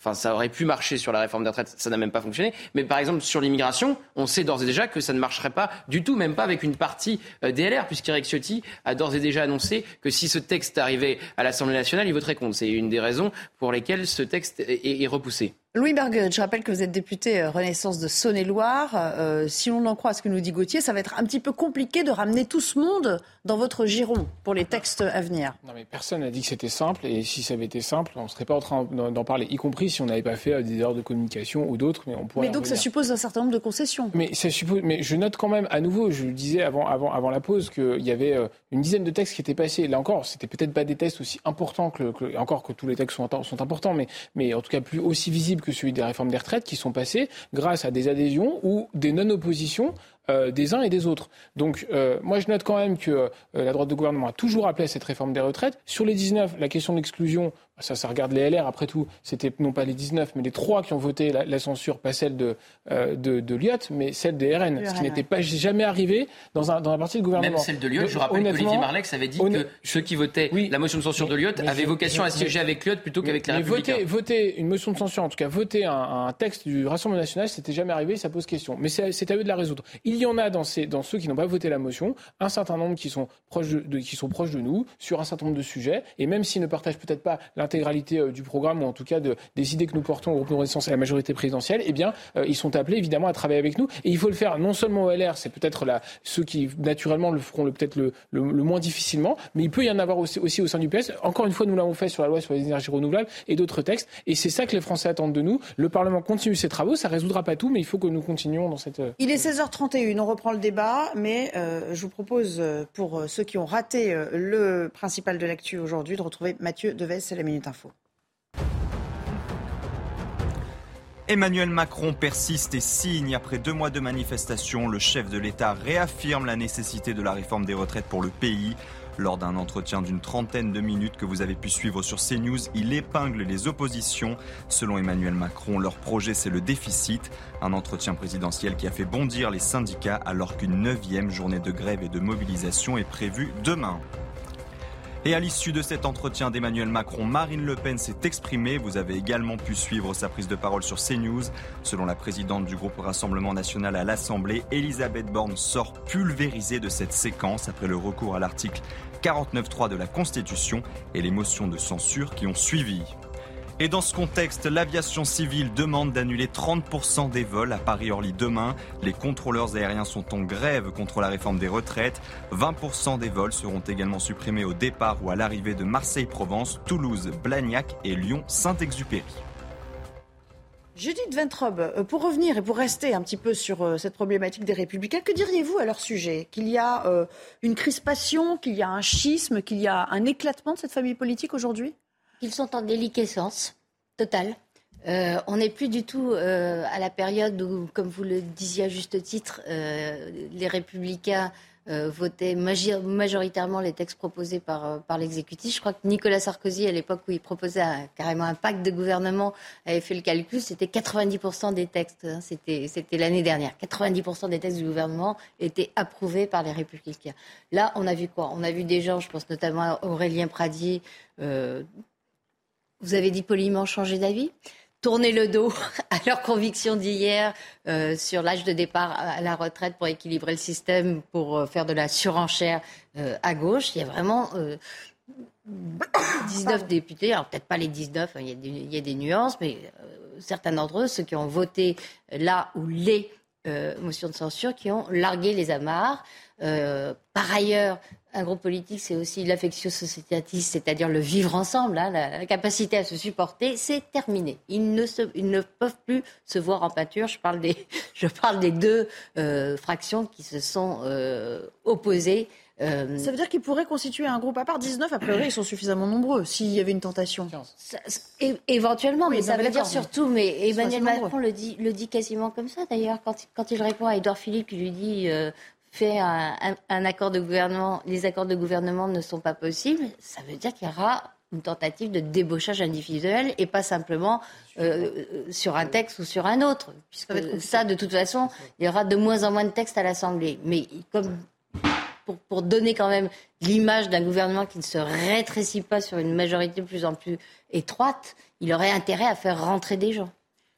enfin ça aurait pu marcher sur la réforme des retraites, ça n'a même pas fonctionné. Mais par exemple, sur l'immigration, on sait d'ores et déjà que ça ne marcherait pas du tout, même pas avec une partie euh, des LR, puisqu'Éric Ciotti a d'ores et déjà annoncé que si ce texte arrivait à l'Assemblée nationale, il voterait contre. C'est une des raisons pour lesquelles ce texte est repoussé. Louis Berger, je rappelle que vous êtes député euh, Renaissance de Saône-et-Loire. Euh, si on en croit ce que nous dit Gauthier, ça va être un petit peu compliqué de ramener tout ce monde dans votre giron pour les textes à venir. Non, mais personne n'a dit que c'était simple. Et si ça avait été simple, on ne serait pas en train d'en parler, y compris si on n'avait pas fait euh, des heures de communication ou d'autres. Mais, on pourrait mais donc ça suppose un certain nombre de concessions. Mais, ça suppose, mais je note quand même, à nouveau, je le disais avant, avant, avant la pause, qu'il y avait une dizaine de textes qui étaient passés. Là encore, c'était peut-être pas des textes aussi importants que, que, encore que tous les textes sont, sont importants, mais, mais en tout cas plus aussi visibles que celui des réformes des qui sont passées grâce à des adhésions ou des non-oppositions euh, des uns et des autres. Donc euh, moi je note quand même que euh, la droite de gouvernement a toujours appelé à cette réforme des retraites. Sur les 19, la question de l'exclusion, ça, ça regarde les LR, après tout, c'était non pas les 19, mais les trois qui ont voté la, censure, pas celle de, euh, de, de mais celle des RN, ce qui n'était pas jamais arrivé dans, un, dans la partie du gouvernement. Même celle de Lyotte, je rappelle qu'Olivier Marlex avait dit que ceux qui votaient la motion de censure de Lyotte avaient vocation à siéger avec Lyotte plutôt qu'avec les Républicains. Voter, voter une motion de censure, en tout cas voter un, texte du Rassemblement national, c'était jamais arrivé, ça pose question. Mais c'est à eux de la résoudre. Il y en a dans, ceux qui n'ont pas voté la motion, un certain nombre qui sont proches de, nous sur un certain nombre de sujets, et même s'ils ne partagent peut-être pas l'intégralité euh, du programme, ou en tout cas de, des idées que nous portons au groupe de résistance à la majorité présidentielle, eh bien, euh, ils sont appelés évidemment à travailler avec nous. Et il faut le faire non seulement au LR, c'est peut-être ceux qui naturellement le feront peut-être le, moins difficilement, mais il peut y en avoir aussi, au sein du PS. Encore une fois, nous l'avons fait sur la loi sur les énergies renouvelables et d'autres textes. Et c'est ça que les Français attendent de nous. Le Parlement continue ses travaux. Ça résoudra pas tout, mais il faut que nous continuions dans cette. Euh, il est 16h31. On reprend le débat, mais euh, je vous propose pour ceux qui ont raté le principal de l'actu aujourd'hui de retrouver Mathieu Deves, c'est la minute info. Emmanuel Macron persiste et signe. Après deux mois de manifestation, le chef de l'État réaffirme la nécessité de la réforme des retraites pour le pays. Lors d'un entretien d'une trentaine de minutes que vous avez pu suivre sur CNews, il épingle les oppositions. Selon Emmanuel Macron, leur projet c'est le déficit. Un entretien présidentiel qui a fait bondir les syndicats alors qu'une neuvième journée de grève et de mobilisation est prévue demain. Et à l'issue de cet entretien d'Emmanuel Macron, Marine Le Pen s'est exprimée. Vous avez également pu suivre sa prise de parole sur CNews. Selon la présidente du groupe Rassemblement national à l'Assemblée, Elisabeth Borne sort pulvérisée de cette séquence après le recours à l'article 49.3 de la Constitution et les motions de censure qui ont suivi. Et dans ce contexte, l'aviation civile demande d'annuler 30% des vols à Paris-Orly demain. Les contrôleurs aériens sont en grève contre la réforme des retraites. 20% des vols seront également supprimés au départ ou à l'arrivée de Marseille-Provence, Toulouse, Blagnac et Lyon-Saint-Exupéry. Judith Ventrobe, euh, pour revenir et pour rester un petit peu sur euh, cette problématique des républicains, que diriez-vous à leur sujet? Qu'il y a euh, une crispation, qu'il y a un schisme, qu'il y a un éclatement de cette famille politique aujourd'hui? Ils sont en déliquescence totale. On n'est plus du tout à la période où, comme vous le disiez à juste titre, les républicains votaient majoritairement les textes proposés par, par l'exécutif. Je crois que Nicolas Sarkozy, à l'époque où il proposait carrément un pacte de gouvernement, avait fait le calcul, c'était 90% des textes, hein, c'était, l'année dernière, 90% des textes du gouvernement étaient approuvés par les républicains. Là, on a vu quoi? On a vu des gens, je pense notamment à Aurélien Pradier, vous avez dit poliment changer d'avis? Tourner le dos [laughs] à leurs convictions d'hier euh, sur l'âge de départ à la retraite pour équilibrer le système, pour euh, faire de la surenchère euh, à gauche. Il y a vraiment [coughs] 19 députés, alors peut-être pas les 19, hein, il, y a des, il, y a des, nuances, mais certains d'entre eux, ceux qui ont voté là où les motions de censure, qui ont largué les amarres. par ailleurs, un groupe politique, c'est aussi l'affectio societatis, c'est-à-dire le vivre ensemble, hein, la, la, capacité à se supporter, c'est terminé. Ils ne, se, ils ne peuvent plus se voir en pâture. Je parle des, [laughs] je parle des deux euh, fractions qui se sont euh, opposées. Euh, ça veut dire qu'ils pourraient constituer un groupe à part 19, a priori, ils sont suffisamment nombreux, s'il y avait une tentation. Ça, éventuellement, oui, mais ça veut dire surtout, mais Emmanuel Macron le dit, le dit quasiment comme ça d'ailleurs, quand, quand, il répond à Edouard Philippe, qui lui dit euh, fait un, un, un, accord de gouvernement, les accords de gouvernement ne sont pas possibles, ça veut dire qu'il y aura une tentative de débauchage individuel et pas simplement euh, sur un texte ou sur un autre. Puisque ça, de toute façon, il y aura de moins en moins de textes à l'Assemblée. Mais comme pour, pour, donner quand même l'image d'un gouvernement qui ne se rétrécit pas sur une majorité de plus en plus étroite, il aurait intérêt à faire rentrer des gens.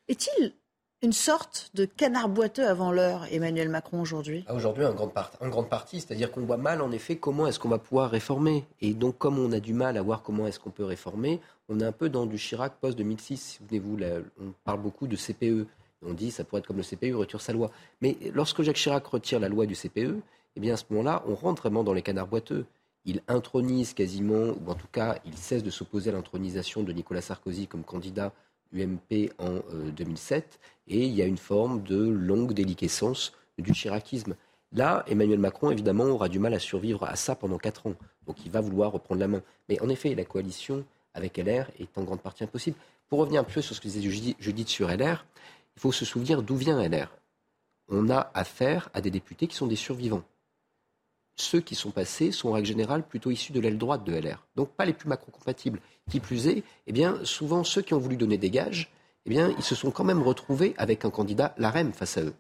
Est-il une sorte de canard boiteux avant l'heure, Emmanuel Macron, aujourd'hui ah, Aujourd'hui, en grande, partie. C'est-à-dire qu'on voit mal, en effet, comment est-ce qu'on va pouvoir réformer. Et donc, comme on a du mal à voir comment est-ce qu'on peut réformer, on est un peu dans du Chirac post-2006. Souvenez-vous, on parle beaucoup de CPE. On dit ça pourrait être comme le CPE, retire sa loi. Mais lorsque Jacques Chirac retire la loi du CPE, eh bien, à ce moment-là, on rentre vraiment dans les canards boiteux. Il intronise quasiment, ou en tout cas, il cesse de s'opposer à l'intronisation de Nicolas Sarkozy comme candidat UMP en euh, 2007, et il y a une forme de longue déliquescence du chiracisme. Là, Emmanuel Macron, évidemment, aura du mal à survivre à ça pendant quatre ans. Donc il va vouloir reprendre la main. Mais en effet, la coalition avec LR est en grande partie impossible. Pour revenir un peu sur ce que disait Judith sur LR, il faut se souvenir d'où vient LR. On a affaire à des députés qui sont des survivants ceux qui sont passés sont en règle générale plutôt issus de l'aile droite de LR. Donc pas les plus macro-compatibles. Qui plus est, eh bien, souvent ceux qui ont voulu donner des gages, eh bien, ils se sont quand même retrouvés avec un candidat LAREM face à eux.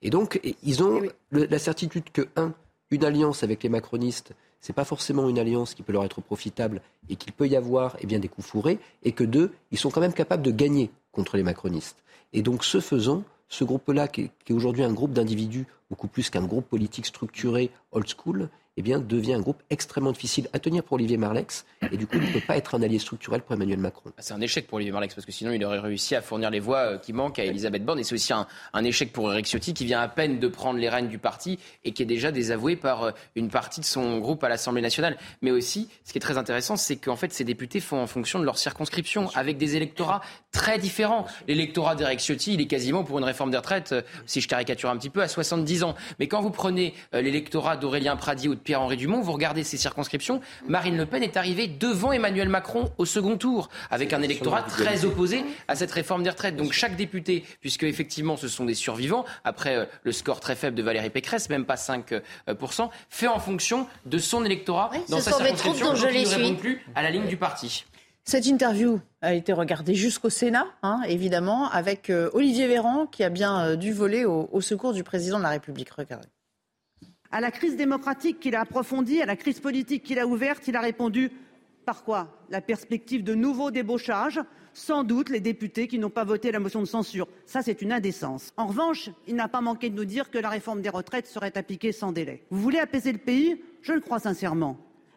Et donc, ils ont le, la certitude que, un, une alliance avec les macronistes, c'est pas forcément une alliance qui peut leur être profitable et qu'il peut y avoir eh bien, des coups fourrés, et que, deux, ils sont quand même capables de gagner contre les macronistes. Et donc, ce faisant, ce groupe-là, qui est, est aujourd'hui un groupe d'individus beaucoup plus qu'un groupe politique structuré old school, eh bien, devient un groupe extrêmement difficile à tenir pour Olivier Marlex et du coup ne peut pas être un allié structurel pour Emmanuel Macron. C'est un échec pour Olivier Marlex parce que sinon il aurait réussi à fournir les voix qui manquent à Elisabeth Borne et c'est aussi un, un, échec pour Eric Ciotti qui vient à peine de prendre les rênes du parti et qui est déjà désavoué par une partie de son groupe à l'Assemblée nationale. Mais aussi, ce qui est très intéressant, c'est qu'en fait ces députés font en fonction de leur circonscription avec des électorats très différents. L'électorat d'Eric Ciotti, il est quasiment pour une réforme des retraites, si je caricature un petit peu, à 70 ans. Mais quand vous prenez l'électorat d'Aurélien Pradier ou de Pierre-Henri Dumont, vous regardez ces circonscriptions, Marine Le Pen est arrivée devant Emmanuel Macron au second tour, avec un électorat très opposé à cette réforme des retraites. Donc chaque député, puisque effectivement ce sont des survivants, après euh, le score très faible de Valérie Pécresse, même pas 5%, euh, fait en fonction de son électorat oui, dans sa circonscription, donc il ne répond plus à la ligne du parti. Cette interview a été regardée jusqu'au Sénat, hein, évidemment, avec euh, Olivier Véran qui a bien euh, dû voler au, au secours du président de la République. Regardez. À la crise démocratique qu'il a approfondie, à la crise politique qu'il a ouverte, il a répondu par quoi? La perspective de nouveaux débauchages, sans doute les députés qui n'ont pas voté la motion de censure. Ça, c'est une indécence. En revanche, il n'a pas manqué de nous dire que la réforme des retraites serait appliquée sans délai. Vous voulez apaiser le pays? Je le crois sincèrement.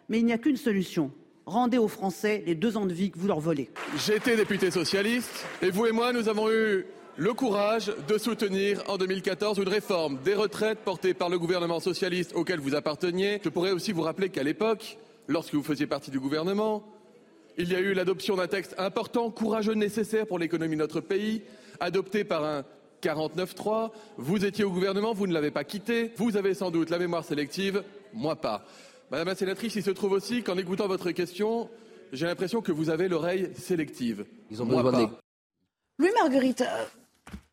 Mais il n'y a qu'une solution. Rendez aux Français les deux ans de vie que vous leur volez. Été député socialiste et vous et moi, nous avons eu le courage de soutenir en 2014 une réforme des retraites portée par le gouvernement socialiste auquel vous apparteniez. Je pourrais aussi vous rappeler qu'à l'époque, lorsque vous faisiez partie du gouvernement, il y a eu l'adoption d'un texte important, courageux, nécessaire pour l'économie de notre pays, adopté par un 49-3. Vous étiez au gouvernement, vous ne l'avez pas quitté. Vous avez sans doute la mémoire sélective, moi pas. Madame la sénatrice, il se trouve aussi qu'en écoutant votre question, j'ai l'impression que vous avez l'oreille sélective. Ils ont moi besoin. Louis Marguerite, euh,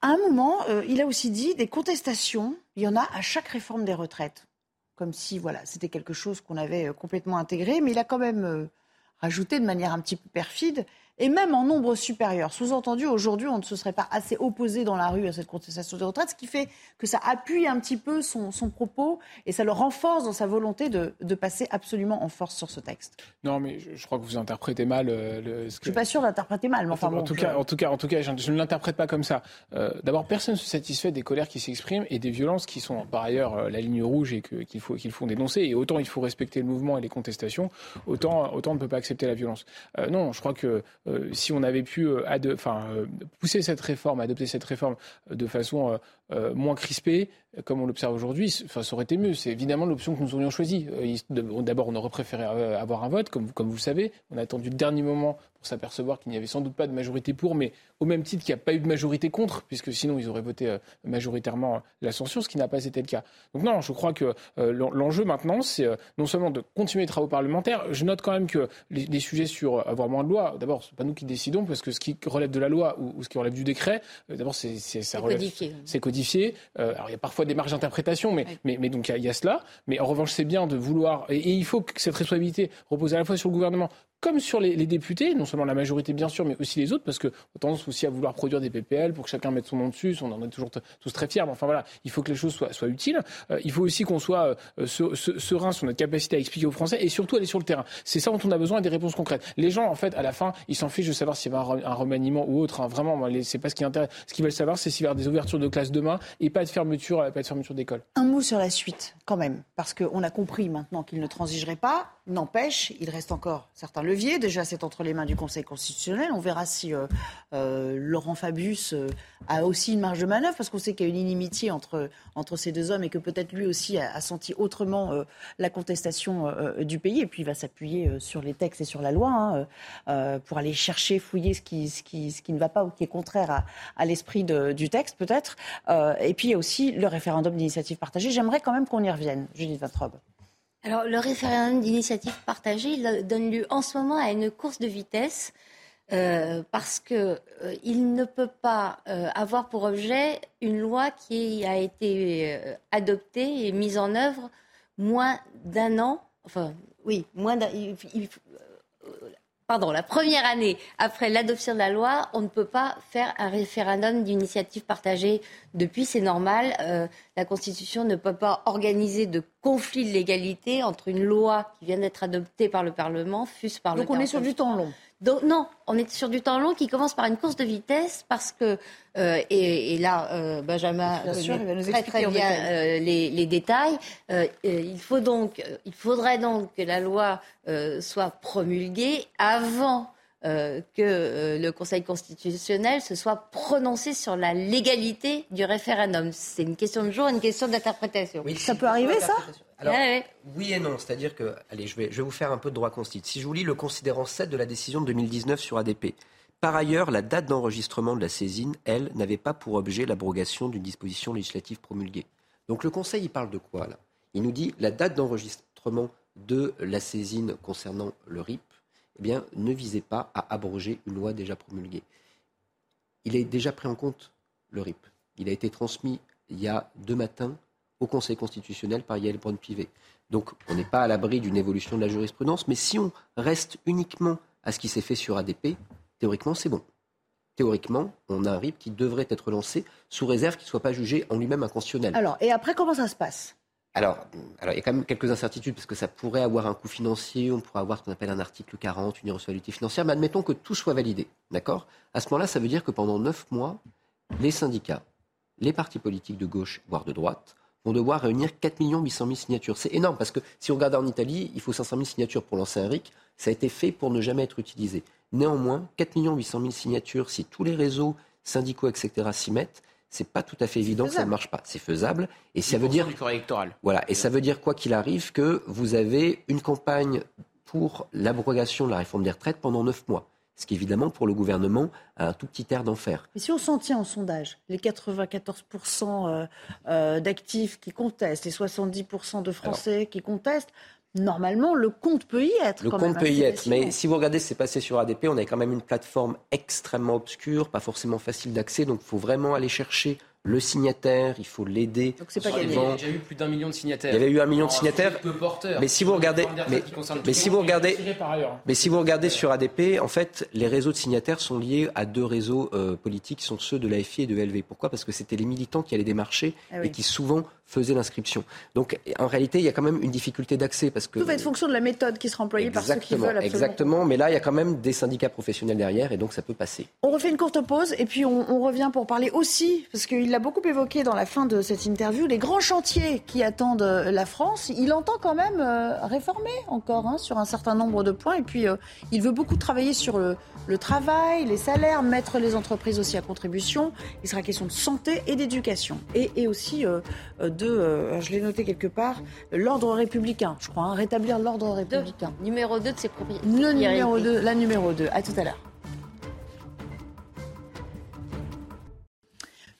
à un moment, euh, il a aussi dit des contestations, il y en a à chaque réforme des retraites. Comme si voilà, c'était quelque chose qu'on avait euh, complètement intégré, mais il a quand même euh, rajouté de manière un petit peu perfide, et même en nombre supérieur. Sous-entendu, aujourd'hui, on ne se serait pas assez opposé dans la rue à cette contestation des retraites, ce qui fait que ça appuie un petit peu son, son propos et ça le renforce dans sa volonté de, de, passer absolument en force sur ce texte. Non, mais je, je crois que vous interprétez mal euh, le. Ce que... Je suis pas sûr d'interpréter mal, mais enfin en, bon, tout je... cas, en tout cas, en tout cas, je, je ne l'interprète pas comme ça. Euh, D'abord, personne ne se satisfait des colères qui s'expriment et des violences qui sont par ailleurs euh, la ligne rouge et qu'il qu faut qu'il faut dénoncer. Et autant il faut respecter le mouvement et les contestations, autant autant on ne peut pas accepter la violence. Euh, non, je crois que si on avait pu euh, enfin, euh, pousser cette réforme, adopter cette réforme euh, de façon euh, moins crispée, euh, comme on l'observe aujourd'hui, enfin, ça aurait été mieux. C'est évidemment l'option que nous aurions choisie. Euh, D'abord, on aurait préféré avoir un vote, comme, vous- comme vous le savez. On a attendu le dernier moment pour s'apercevoir qu'il n'y avait sans doute pas de majorité pour, mais au même titre qu'il n'y a pas eu de majorité contre, puisque sinon ils auraient voté majoritairement la censure, ce qui n'a pas été le cas. Donc non, je crois que l'en- l'enjeu maintenant, c'est non seulement de continuer les travaux parlementaires, je note quand même que les, les sujets sur avoir moins de lois, d'abord, c'est pas nous qui décidons, parce que ce qui relève de la loi ou, ou ce qui relève du décret, d'abord, ça relève- c'est codifié. Euh, alors il y a parfois des marges d'interprétation, mais, mais, mais donc il y, a- il y a cela. Mais en revanche, c'est bien de vouloir et, et il faut que cette responsabilité repose à la fois sur le gouvernement comme sur les, députés, non seulement la majorité bien sûr, mais aussi les autres, parce que on tendance aussi à vouloir produire des PPL pour que chacun mette son nom dessus. On en est toujours tous très fiers. Mais enfin voilà, il faut que les choses soient, utiles. Euh, il faut aussi qu'on soit euh, se- se- serein sur notre capacité à expliquer aux Français et surtout aller sur le terrain. C'est ça dont on a besoin et des réponses concrètes. Les gens, en fait, à la fin, ils s'en fichent de savoir s'il y va un, re- un remaniement ou autre. hein. Vraiment, c'est pas ce qui intéresse. Ce qu'ils veulent savoir, c'est s'il y avoir des ouvertures de classe demain et pas de fermeture, pas de fermeture d'école. Un mot sur la suite, quand même, parce qu'on a compris maintenant qu'il ne transigerait pas. N'empêche, il reste encore certains Déjà, c'est entre les mains du Conseil constitutionnel. On verra si euh, euh, Laurent Fabius euh, a aussi une marge de manœuvre, parce qu'on sait qu'il y a une inimitié entre, entre ces deux hommes et que peut-être lui aussi a, senti autrement la contestation du pays. Et puis, il va s'appuyer sur les textes et sur la loi hein, pour aller chercher, fouiller ce qui, ce, qui, ne va pas ou qui est contraire à, l'esprit du texte, peut-être. Et puis, il y a aussi le référendum d'initiative partagée. J'aimerais quand même qu'on y revienne, Judith Vatrobe. Alors, le référendum d'initiative partagée il donne lieu en ce moment à une course de vitesse euh, parce que euh, ne peut pas euh, avoir pour objet une loi qui a été euh, adoptée et mise en œuvre moins d'un an. Enfin, oui, moins d'un. Pardon, la première année après l'adoption de la loi, on ne peut pas faire un référendum d'initiative partagée. Depuis, c'est normal. euh, la Constitution ne peut pas organiser de conflit de légalité entre une loi qui vient d'être adoptée par le Parlement, fût-ce par le Donc, on est sur du temps long. Donc, non, on est sur du temps long qui commence par une course de vitesse parce que, euh, et, et là, euh, Benjamin Bien sûr, il va nous très expliquer très en bien euh, les, les détails. Euh, euh, il, faut donc, euh, il faudrait donc que la loi euh, soit promulguée avant euh, que euh, le Conseil constitutionnel se soit prononcé sur la légalité du référendum. C'est une question de jour, une question d'interprétation. Ça peut arriver, ça? Alors, ouais. oui et non. C'est-à-dire que, allez, je vais, je vais vous faire un peu de droit constitue. Si je vous lis le considérant 7 de la décision de 2019 sur ADP. Par ailleurs, la date d'enregistrement de la saisine, elle, n'avait pas pour objet l'abrogation d'une disposition législative promulguée. Donc le Conseil, il parle de quoi là? Il nous dit la date d'enregistrement de la saisine concernant le RIP, eh bien, ne visait pas à abroger une loi déjà promulguée. Il est déjà pris en compte, le RIP. Il a été transmis il y a deux matins au Conseil constitutionnel par Yael Braun-Pivet. Donc, on n'est pas à l'abri d'une évolution de la jurisprudence, mais si on reste uniquement à ce qui s'est fait sur ADP, théoriquement, c'est bon. Théoriquement, on a un RIP qui devrait être lancé sous réserve qu'il ne soit pas jugé en lui-même inconstitutionnel. Alors, et après, comment ça se passe? Alors, alors, il y a quand même quelques incertitudes parce que ça pourrait avoir un coût financier, on pourrait avoir ce qu'on appelle un article 40, une irrecevabilité financière, mais admettons que tout soit validé. D'accord? À ce moment-là, ça veut dire que pendant neuf mois, les syndicats, les partis politiques de gauche, voire de droite, vont devoir réunir 4 800 000 signatures. C'est énorme parce que si on regarde en Italie, il faut 500 000 signatures pour lancer un RIC. Ça a été fait pour ne jamais être utilisé. Néanmoins, 4 800 000 signatures, si tous les réseaux syndicaux, etc., s'y mettent, c'est pas tout à fait évident que ça ne marche pas. C'est faisable. Et ça veut dire du corps électoral. voilà, et ça veut dire quoi qu'il arrive que vous avez une campagne pour l'abrogation de la réforme des retraites pendant neuf mois. Ce qui évidemment pour le gouvernement a un tout petit air d'enfer. Mais si on s'en tient au sondage, les 94% euh, euh, d'actifs qui contestent, les 70% de Français qui contestent, normalement, le compte peut y être. Le quand compte même, peut y assez être, mais si vous regardez ce qui s'est passé sur ADP, on a quand même une plateforme extrêmement obscure, pas forcément facile d'accès, donc il faut vraiment aller chercher le signataire, il faut l'aider. c'est pas Il y Souvent- a déjà eu plus d'un million de signataires. Il y avait eu un million de signataires. peu. Mais si vous regardez, mais, si vous regardez, mais si vous regardez sur ADP, en fait, les réseaux de signataires sont liés à deux réseaux euh, politiques qui sont ceux de l'AFI et de LV. Pourquoi? Parce que c'était les militants qui allaient démarcher Ah oui. et qui souvent faisaient l'inscription. Donc, en réalité, il y a quand même une difficulté d'accès parce que Tout va être fonction de la méthode qui sera employée par ceux qui veulent absolument. exactement. Mais là, il y a quand même des syndicats professionnels derrière et donc ça peut passer. On refait une courte pause et puis on, on revient pour parler aussi, parce qu'il il l'a beaucoup évoqué dans la fin de cette interview, les grands chantiers qui attendent euh, la France. Il entend quand même euh, réformer encore hein, sur un certain nombre de points. Et puis, euh, il veut beaucoup travailler sur le, le travail, les salaires, mettre les entreprises aussi à contribution. Il sera question de santé et d'éducation. Et, et aussi euh, de, euh, je l'ai noté quelque part, l'ordre républicain, je crois, hein, rétablir l'ordre républicain. Numéro 2 de ses propriétés. Le numéro 2, la numéro 2. À tout à l'heure.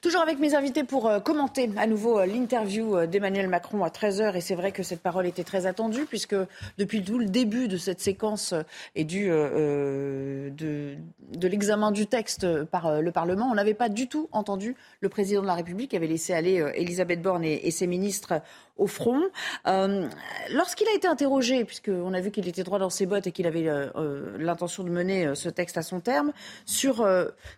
Toujours avec mes invités pour euh, commenter à nouveau euh, l'interview euh, d'Emmanuel Macron à 13h. Et c'est vrai que cette parole était très attendue, puisque depuis tout le début de cette séquence et du, de, l'examen du texte par le Parlement, on n'avait pas du tout entendu le président de la République qui avait laissé aller Elisabeth Borne et, ses ministres au front. Lorsqu'il a été interrogé, puisqu'on a vu qu'il était droit dans ses bottes et qu'il avait l'intention de mener ce texte à son terme, sur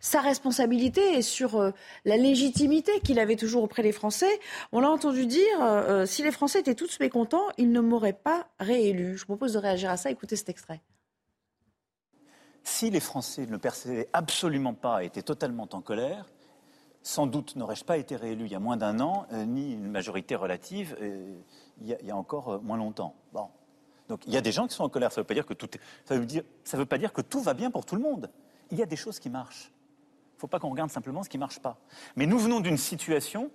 sa responsabilité et sur la légitimité qu'il avait toujours auprès des Français, on l'a entendu dire, euh, si les Français étaient tous mécontents, ils ne m'auraient pas réélu. Je vous propose de réagir à ça. Écoutez cet extrait. Si les Français ne percevaient absolument pas et étaient totalement en colère, sans doute n'aurais-je pas été réélu il y a moins d'un an, euh, ni une majorité relative euh, il, y a, encore euh, moins longtemps. Bon. Donc il y a des gens qui sont en colère. Ça ne veut veut veut pas dire que tout va bien pour tout le monde. Il y a des choses qui marchent. Faut pas qu'on regarde simplement ce qui ne marche pas. Mais nous venons d'une situation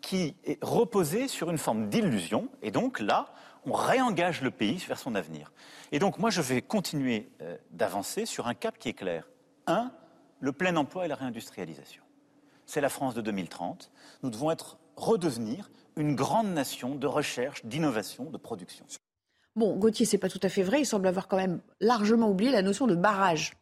qui est reposée sur une forme d'illusion, et donc là, on réengage le pays vers son avenir. Et donc moi, je vais continuer euh, d'avancer sur un cap qui est clair. Un, le plein emploi et la réindustrialisation. C'est la France de 2030. Nous devons être, redevenir une grande nation de recherche, d'innovation, de production. Bon, Gauthier, c'est pas tout à fait vrai. Il semble avoir quand même largement oublié la notion de barrage.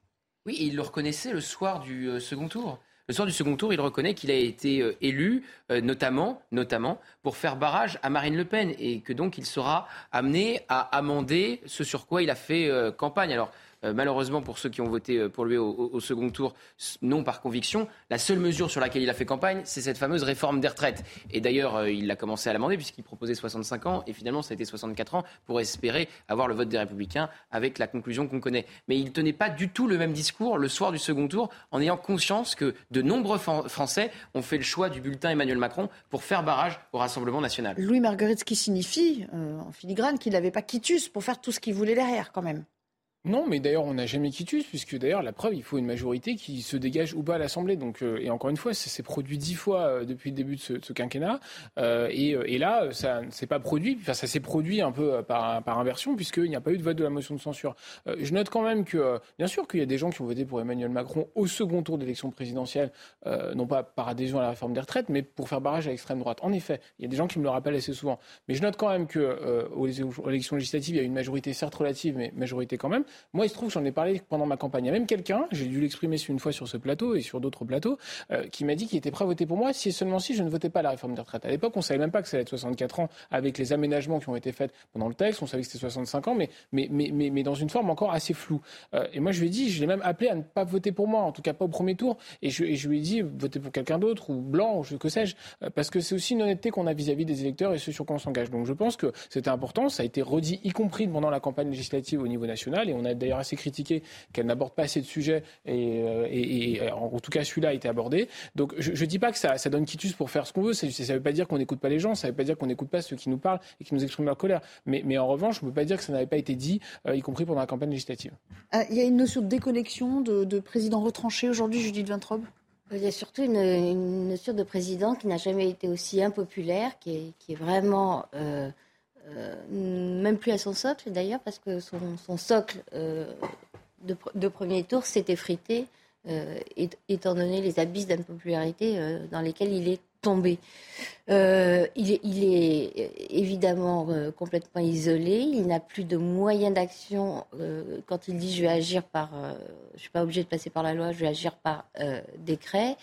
Oui, il le reconnaissait le soir du euh, second tour. Le soir du second tour, il reconnaît qu'il a été euh, élu, euh, notamment, notamment pour faire barrage à Marine Le Pen, et que donc il sera amené à amender ce sur quoi il a fait campagne. Alors. Euh, malheureusement, pour ceux qui ont voté euh, pour lui au, second tour, non par conviction, la seule mesure sur laquelle il a fait campagne, c'est cette fameuse réforme des retraites. Et d'ailleurs, euh, il a commencé à l'amender puisqu'il proposait 65 ans, et finalement, ça a été 64 ans pour espérer avoir le vote des Républicains avec la conclusion qu'on connaît. Mais il ne tenait pas du tout le même discours le soir du second tour, en ayant conscience que de nombreux Français ont fait le choix du bulletin Emmanuel Macron pour faire barrage au Rassemblement national. Louis Marguerite, ce qui signifie, en filigrane, qu'il n'avait pas quitus pour faire tout ce qu'il voulait derrière, quand même. Non, mais d'ailleurs, on n'a jamais quitus, puisque d'ailleurs, la preuve, il faut une majorité qui se dégage ou pas à l'Assemblée. Donc, euh, et encore une fois, ça s'est produit dix fois euh, depuis le début de ce, de ce quinquennat. Euh, et, euh, et là, ça ne s'est pas produit. Enfin, ça s'est produit un peu euh, par, par inversion, puisqu'il n'y a pas eu de vote de la motion de censure. Euh, je note quand même que, euh, bien sûr, qu'il y a des gens qui ont voté pour Emmanuel Macron au second tour d'élection présidentielle, euh, non pas par adhésion à la réforme des retraites, mais pour faire barrage à l'extrême droite. En effet, il y a des gens qui me le rappellent assez souvent. Mais je note quand même que euh, aux élections législatives, il y a une majorité certes relative, mais majorité quand même. Moi, il se trouve, j'en ai parlé pendant ma campagne. Il y a même quelqu'un, j'ai dû l'exprimer une fois sur ce plateau et sur d'autres plateaux, euh, qui m'a dit qu'il était prêt à voter pour moi si et seulement si je ne votais pas la réforme des retraites. À l'époque, on savait même pas que ça allait être 64 ans avec les aménagements qui ont été faits pendant le texte. On savait que c'était 65 ans, mais, mais, mais, mais, mais dans une forme encore assez floue. Euh, et moi, je lui ai dit, je l'ai même appelé à ne pas voter pour moi, en tout cas pas au premier tour. Et je, lui ai dit, votez pour quelqu'un d'autre, ou blanc, ou que sais-je, euh, parce que c'est aussi une honnêteté qu'on a vis-à-vis des électeurs et ceux sur quoi on s'engage. Donc je pense que c'était important. Ça a été redit, y compris pendant la campagne législative au niveau national. On a d'ailleurs assez critiqué qu'elle n'aborde pas assez de sujets. Et, euh, et- et, en tout cas, celui-là a été abordé. Donc je ne dis pas que ça, ça donne quitus pour faire ce qu'on veut. Ça ne veut pas dire qu'on n'écoute pas les gens. Ça ne veut pas dire qu'on n'écoute pas ceux qui nous parlent et qui nous expriment leur colère. Mais, mais en revanche, on ne peut pas dire que ça n'avait pas été dit, euh, y compris pendant la campagne législative. Euh, Il y a une notion de déconnexion, de, de président retranché aujourd'hui, Judith Vintraube Il y a surtout une, une notion de président qui n'a jamais été aussi impopulaire, qui est, qui est vraiment, euh, même plus à son socle d'ailleurs, parce que son, socle euh, de, pr- de premier tour s'est effrité, euh, étant donné les abysses d'impopularité euh, dans lesquels il est tombé. Euh, il, est, euh, évidemment euh, complètement isolé, il n'a plus de moyens d'action euh, quand il dit je vais agir par, euh, je suis pas obligé de passer par la loi, je vais agir par euh, décret.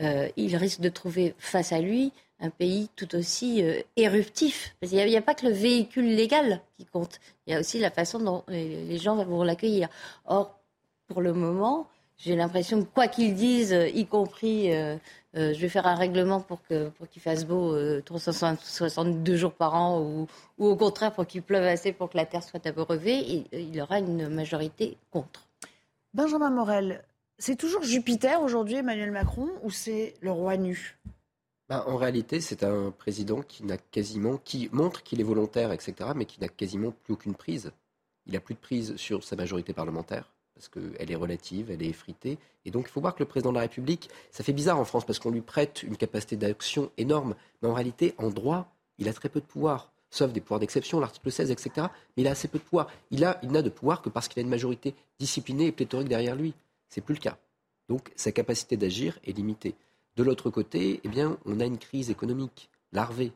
Euh, il risque de trouver face à lui un pays tout aussi euh, éruptif. Parce qu'il n'y a, pas que le véhicule légal qui compte, il y a aussi la façon dont les les gens vont l'accueillir. Or, pour le moment, j'ai l'impression que quoi qu'ils disent, euh, y compris euh, euh, je vais faire un règlement pour que pour qu'il fasse beau euh, 362 jours par an ou, au contraire pour qu'il pleuve assez pour que la terre soit abreuvée, il, il aura une majorité contre. Benjamin Morel, c'est toujours Jupiter aujourd'hui, Emmanuel Macron, ou c'est le roi nu? Bah, en réalité, c'est un président qui montre qu'il est volontaire, etc., mais qui n'a quasiment plus aucune prise. Il n'a plus de prise sur sa majorité parlementaire parce qu'elle est relative, elle est effritée. Et donc, il faut voir que le président de la République, ça fait bizarre en France parce qu'on lui prête une capacité d'action énorme, mais en réalité, en droit, il a très peu de pouvoir, sauf des pouvoirs d'exception, l'article 16, etc. Mais il a assez peu de pouvoir. Il n'a de pouvoir que parce qu'il a une majorité disciplinée et pléthorique derrière lui. C'est plus le cas. Donc, sa capacité d'agir est limitée. De l'autre côté, eh bien, on a une crise économique larvée.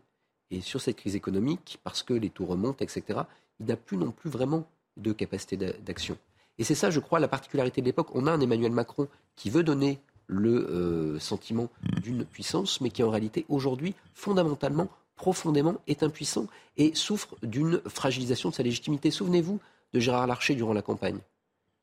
Et sur cette crise économique, parce que les taux remontent, etc., il n'a plus non plus vraiment de capacité d'action. Et c'est ça, je crois, la particularité de l'époque. On a un Emmanuel Macron qui veut donner le euh, sentiment d'une puissance, mais qui en réalité, aujourd'hui, fondamentalement, profondément, est impuissant et souffre d'une fragilisation de sa légitimité. Souvenez-vous de Gérard Larcher durant la campagne.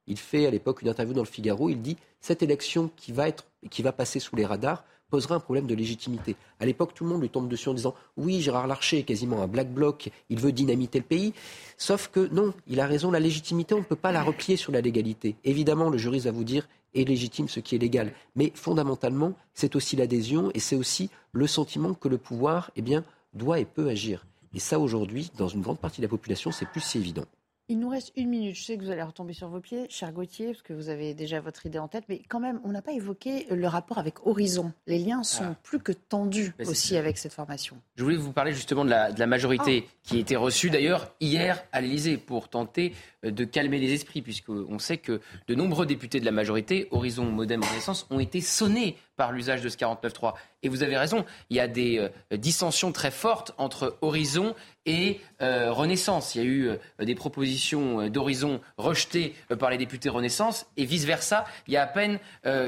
Il fait à l'époque une interview dans le Figaro, il dit cette élection qui va, être, qui va passer sous les radars posera un problème de légitimité. À l'époque, tout le monde lui tombe dessus en disant oui, Gérard Larcher est quasiment un black bloc, il veut dynamiter le pays. Sauf que non, il a raison, la légitimité, on ne peut pas la replier sur la légalité. Évidemment, le juriste va vous dire est légitime ce qui est légal. Mais fondamentalement, c'est aussi l'adhésion et c'est aussi le sentiment que le pouvoir eh bien, doit et peut agir. Et ça, aujourd'hui, dans une grande partie de la population, c'est plus si évident. Il nous reste une minute. Je sais que vous allez retomber sur vos pieds, cher Gauthier, parce que vous avez déjà votre idée en tête. Mais quand même, on n'a pas évoqué le rapport avec Horizon. Les liens sont Ah. plus que tendus aussi avec cette formation. Je voulais vous parler justement de la, de la majorité Ah. qui a été reçue d'ailleurs hier à l'Élysée pour tenter de calmer les esprits, puisqu'on sait que de nombreux députés de la majorité, Horizon, Modem, Renaissance, ont été sonnés par l'usage de ce 49.3. Et vous avez raison, il y a des euh, dissensions très fortes entre Horizon et euh, Renaissance. Il y a eu euh, des propositions d'Horizon rejetées par les députés Renaissance et vice-versa il y a à peine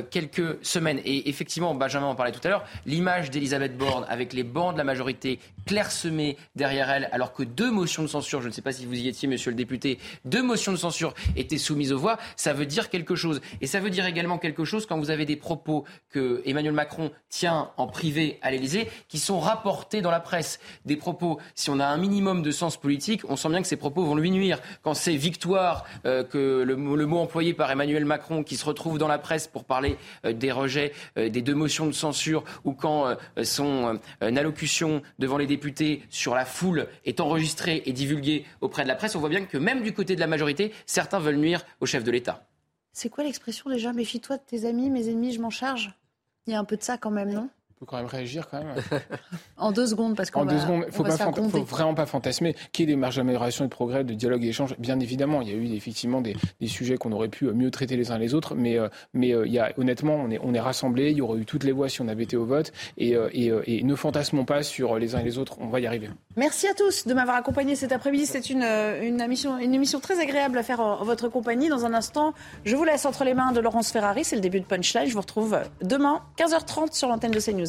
quelques semaines. Et effectivement, Benjamin en parlait tout à l'heure, l'image d'Elisabeth Borne avec les bancs de la majorité clairsemés derrière elle, alors que deux motions de censure, je ne sais pas si vous y étiez, monsieur le député, deux motions de censure étaient soumises aux voix, ça veut dire quelque chose. Et ça veut dire également quelque chose quand vous avez des propos que Emmanuel Macron tient en privé à l'Élysée qui sont rapportés dans la presse. Des propos, si on a un minimum de sens politique, on sent bien que ces propos vont lui nuire. Quand c'est victoire, euh, que le, mot- employé par Emmanuel Macron qui se retrouve dans la presse pour parler euh, des rejets euh, des deux motions de censure ou quand son allocution devant les députés sur la foule est enregistrée et divulguée auprès de la presse, on voit bien que même du côté de la majorité, certains veulent nuire au chef de l'État. C'est quoi l'expression déjà? Méfie-toi de tes amis, mes ennemis, je m'en charge? Il y a un peu de ça quand même, non? On peut quand même réagir quand même. [laughs] En deux secondes, parce qu'on En va, deux secondes, on faut faut vraiment pas fantasmer. Qu'il y ait des marges d'amélioration et de progrès, de dialogue et d'échange, bien évidemment, il y a eu effectivement des, des sujets qu'on aurait pu mieux traiter les uns les autres, mais, euh, mais euh, il y a, honnêtement, on est, on est rassemblés, il y aurait eu toutes les voix si on avait été au vote, et, euh, et, et ne fantasmons pas sur les uns et les autres, on va y arriver. Merci à tous de m'avoir accompagné cet après-midi. C'est une, une, émission, une émission très agréable à faire en, votre compagnie. Dans un instant, je vous laisse entre les mains de Laurence Ferrari. C'est le début de Punchline. Je vous retrouve demain, 15h30 sur l'antenne de CNews.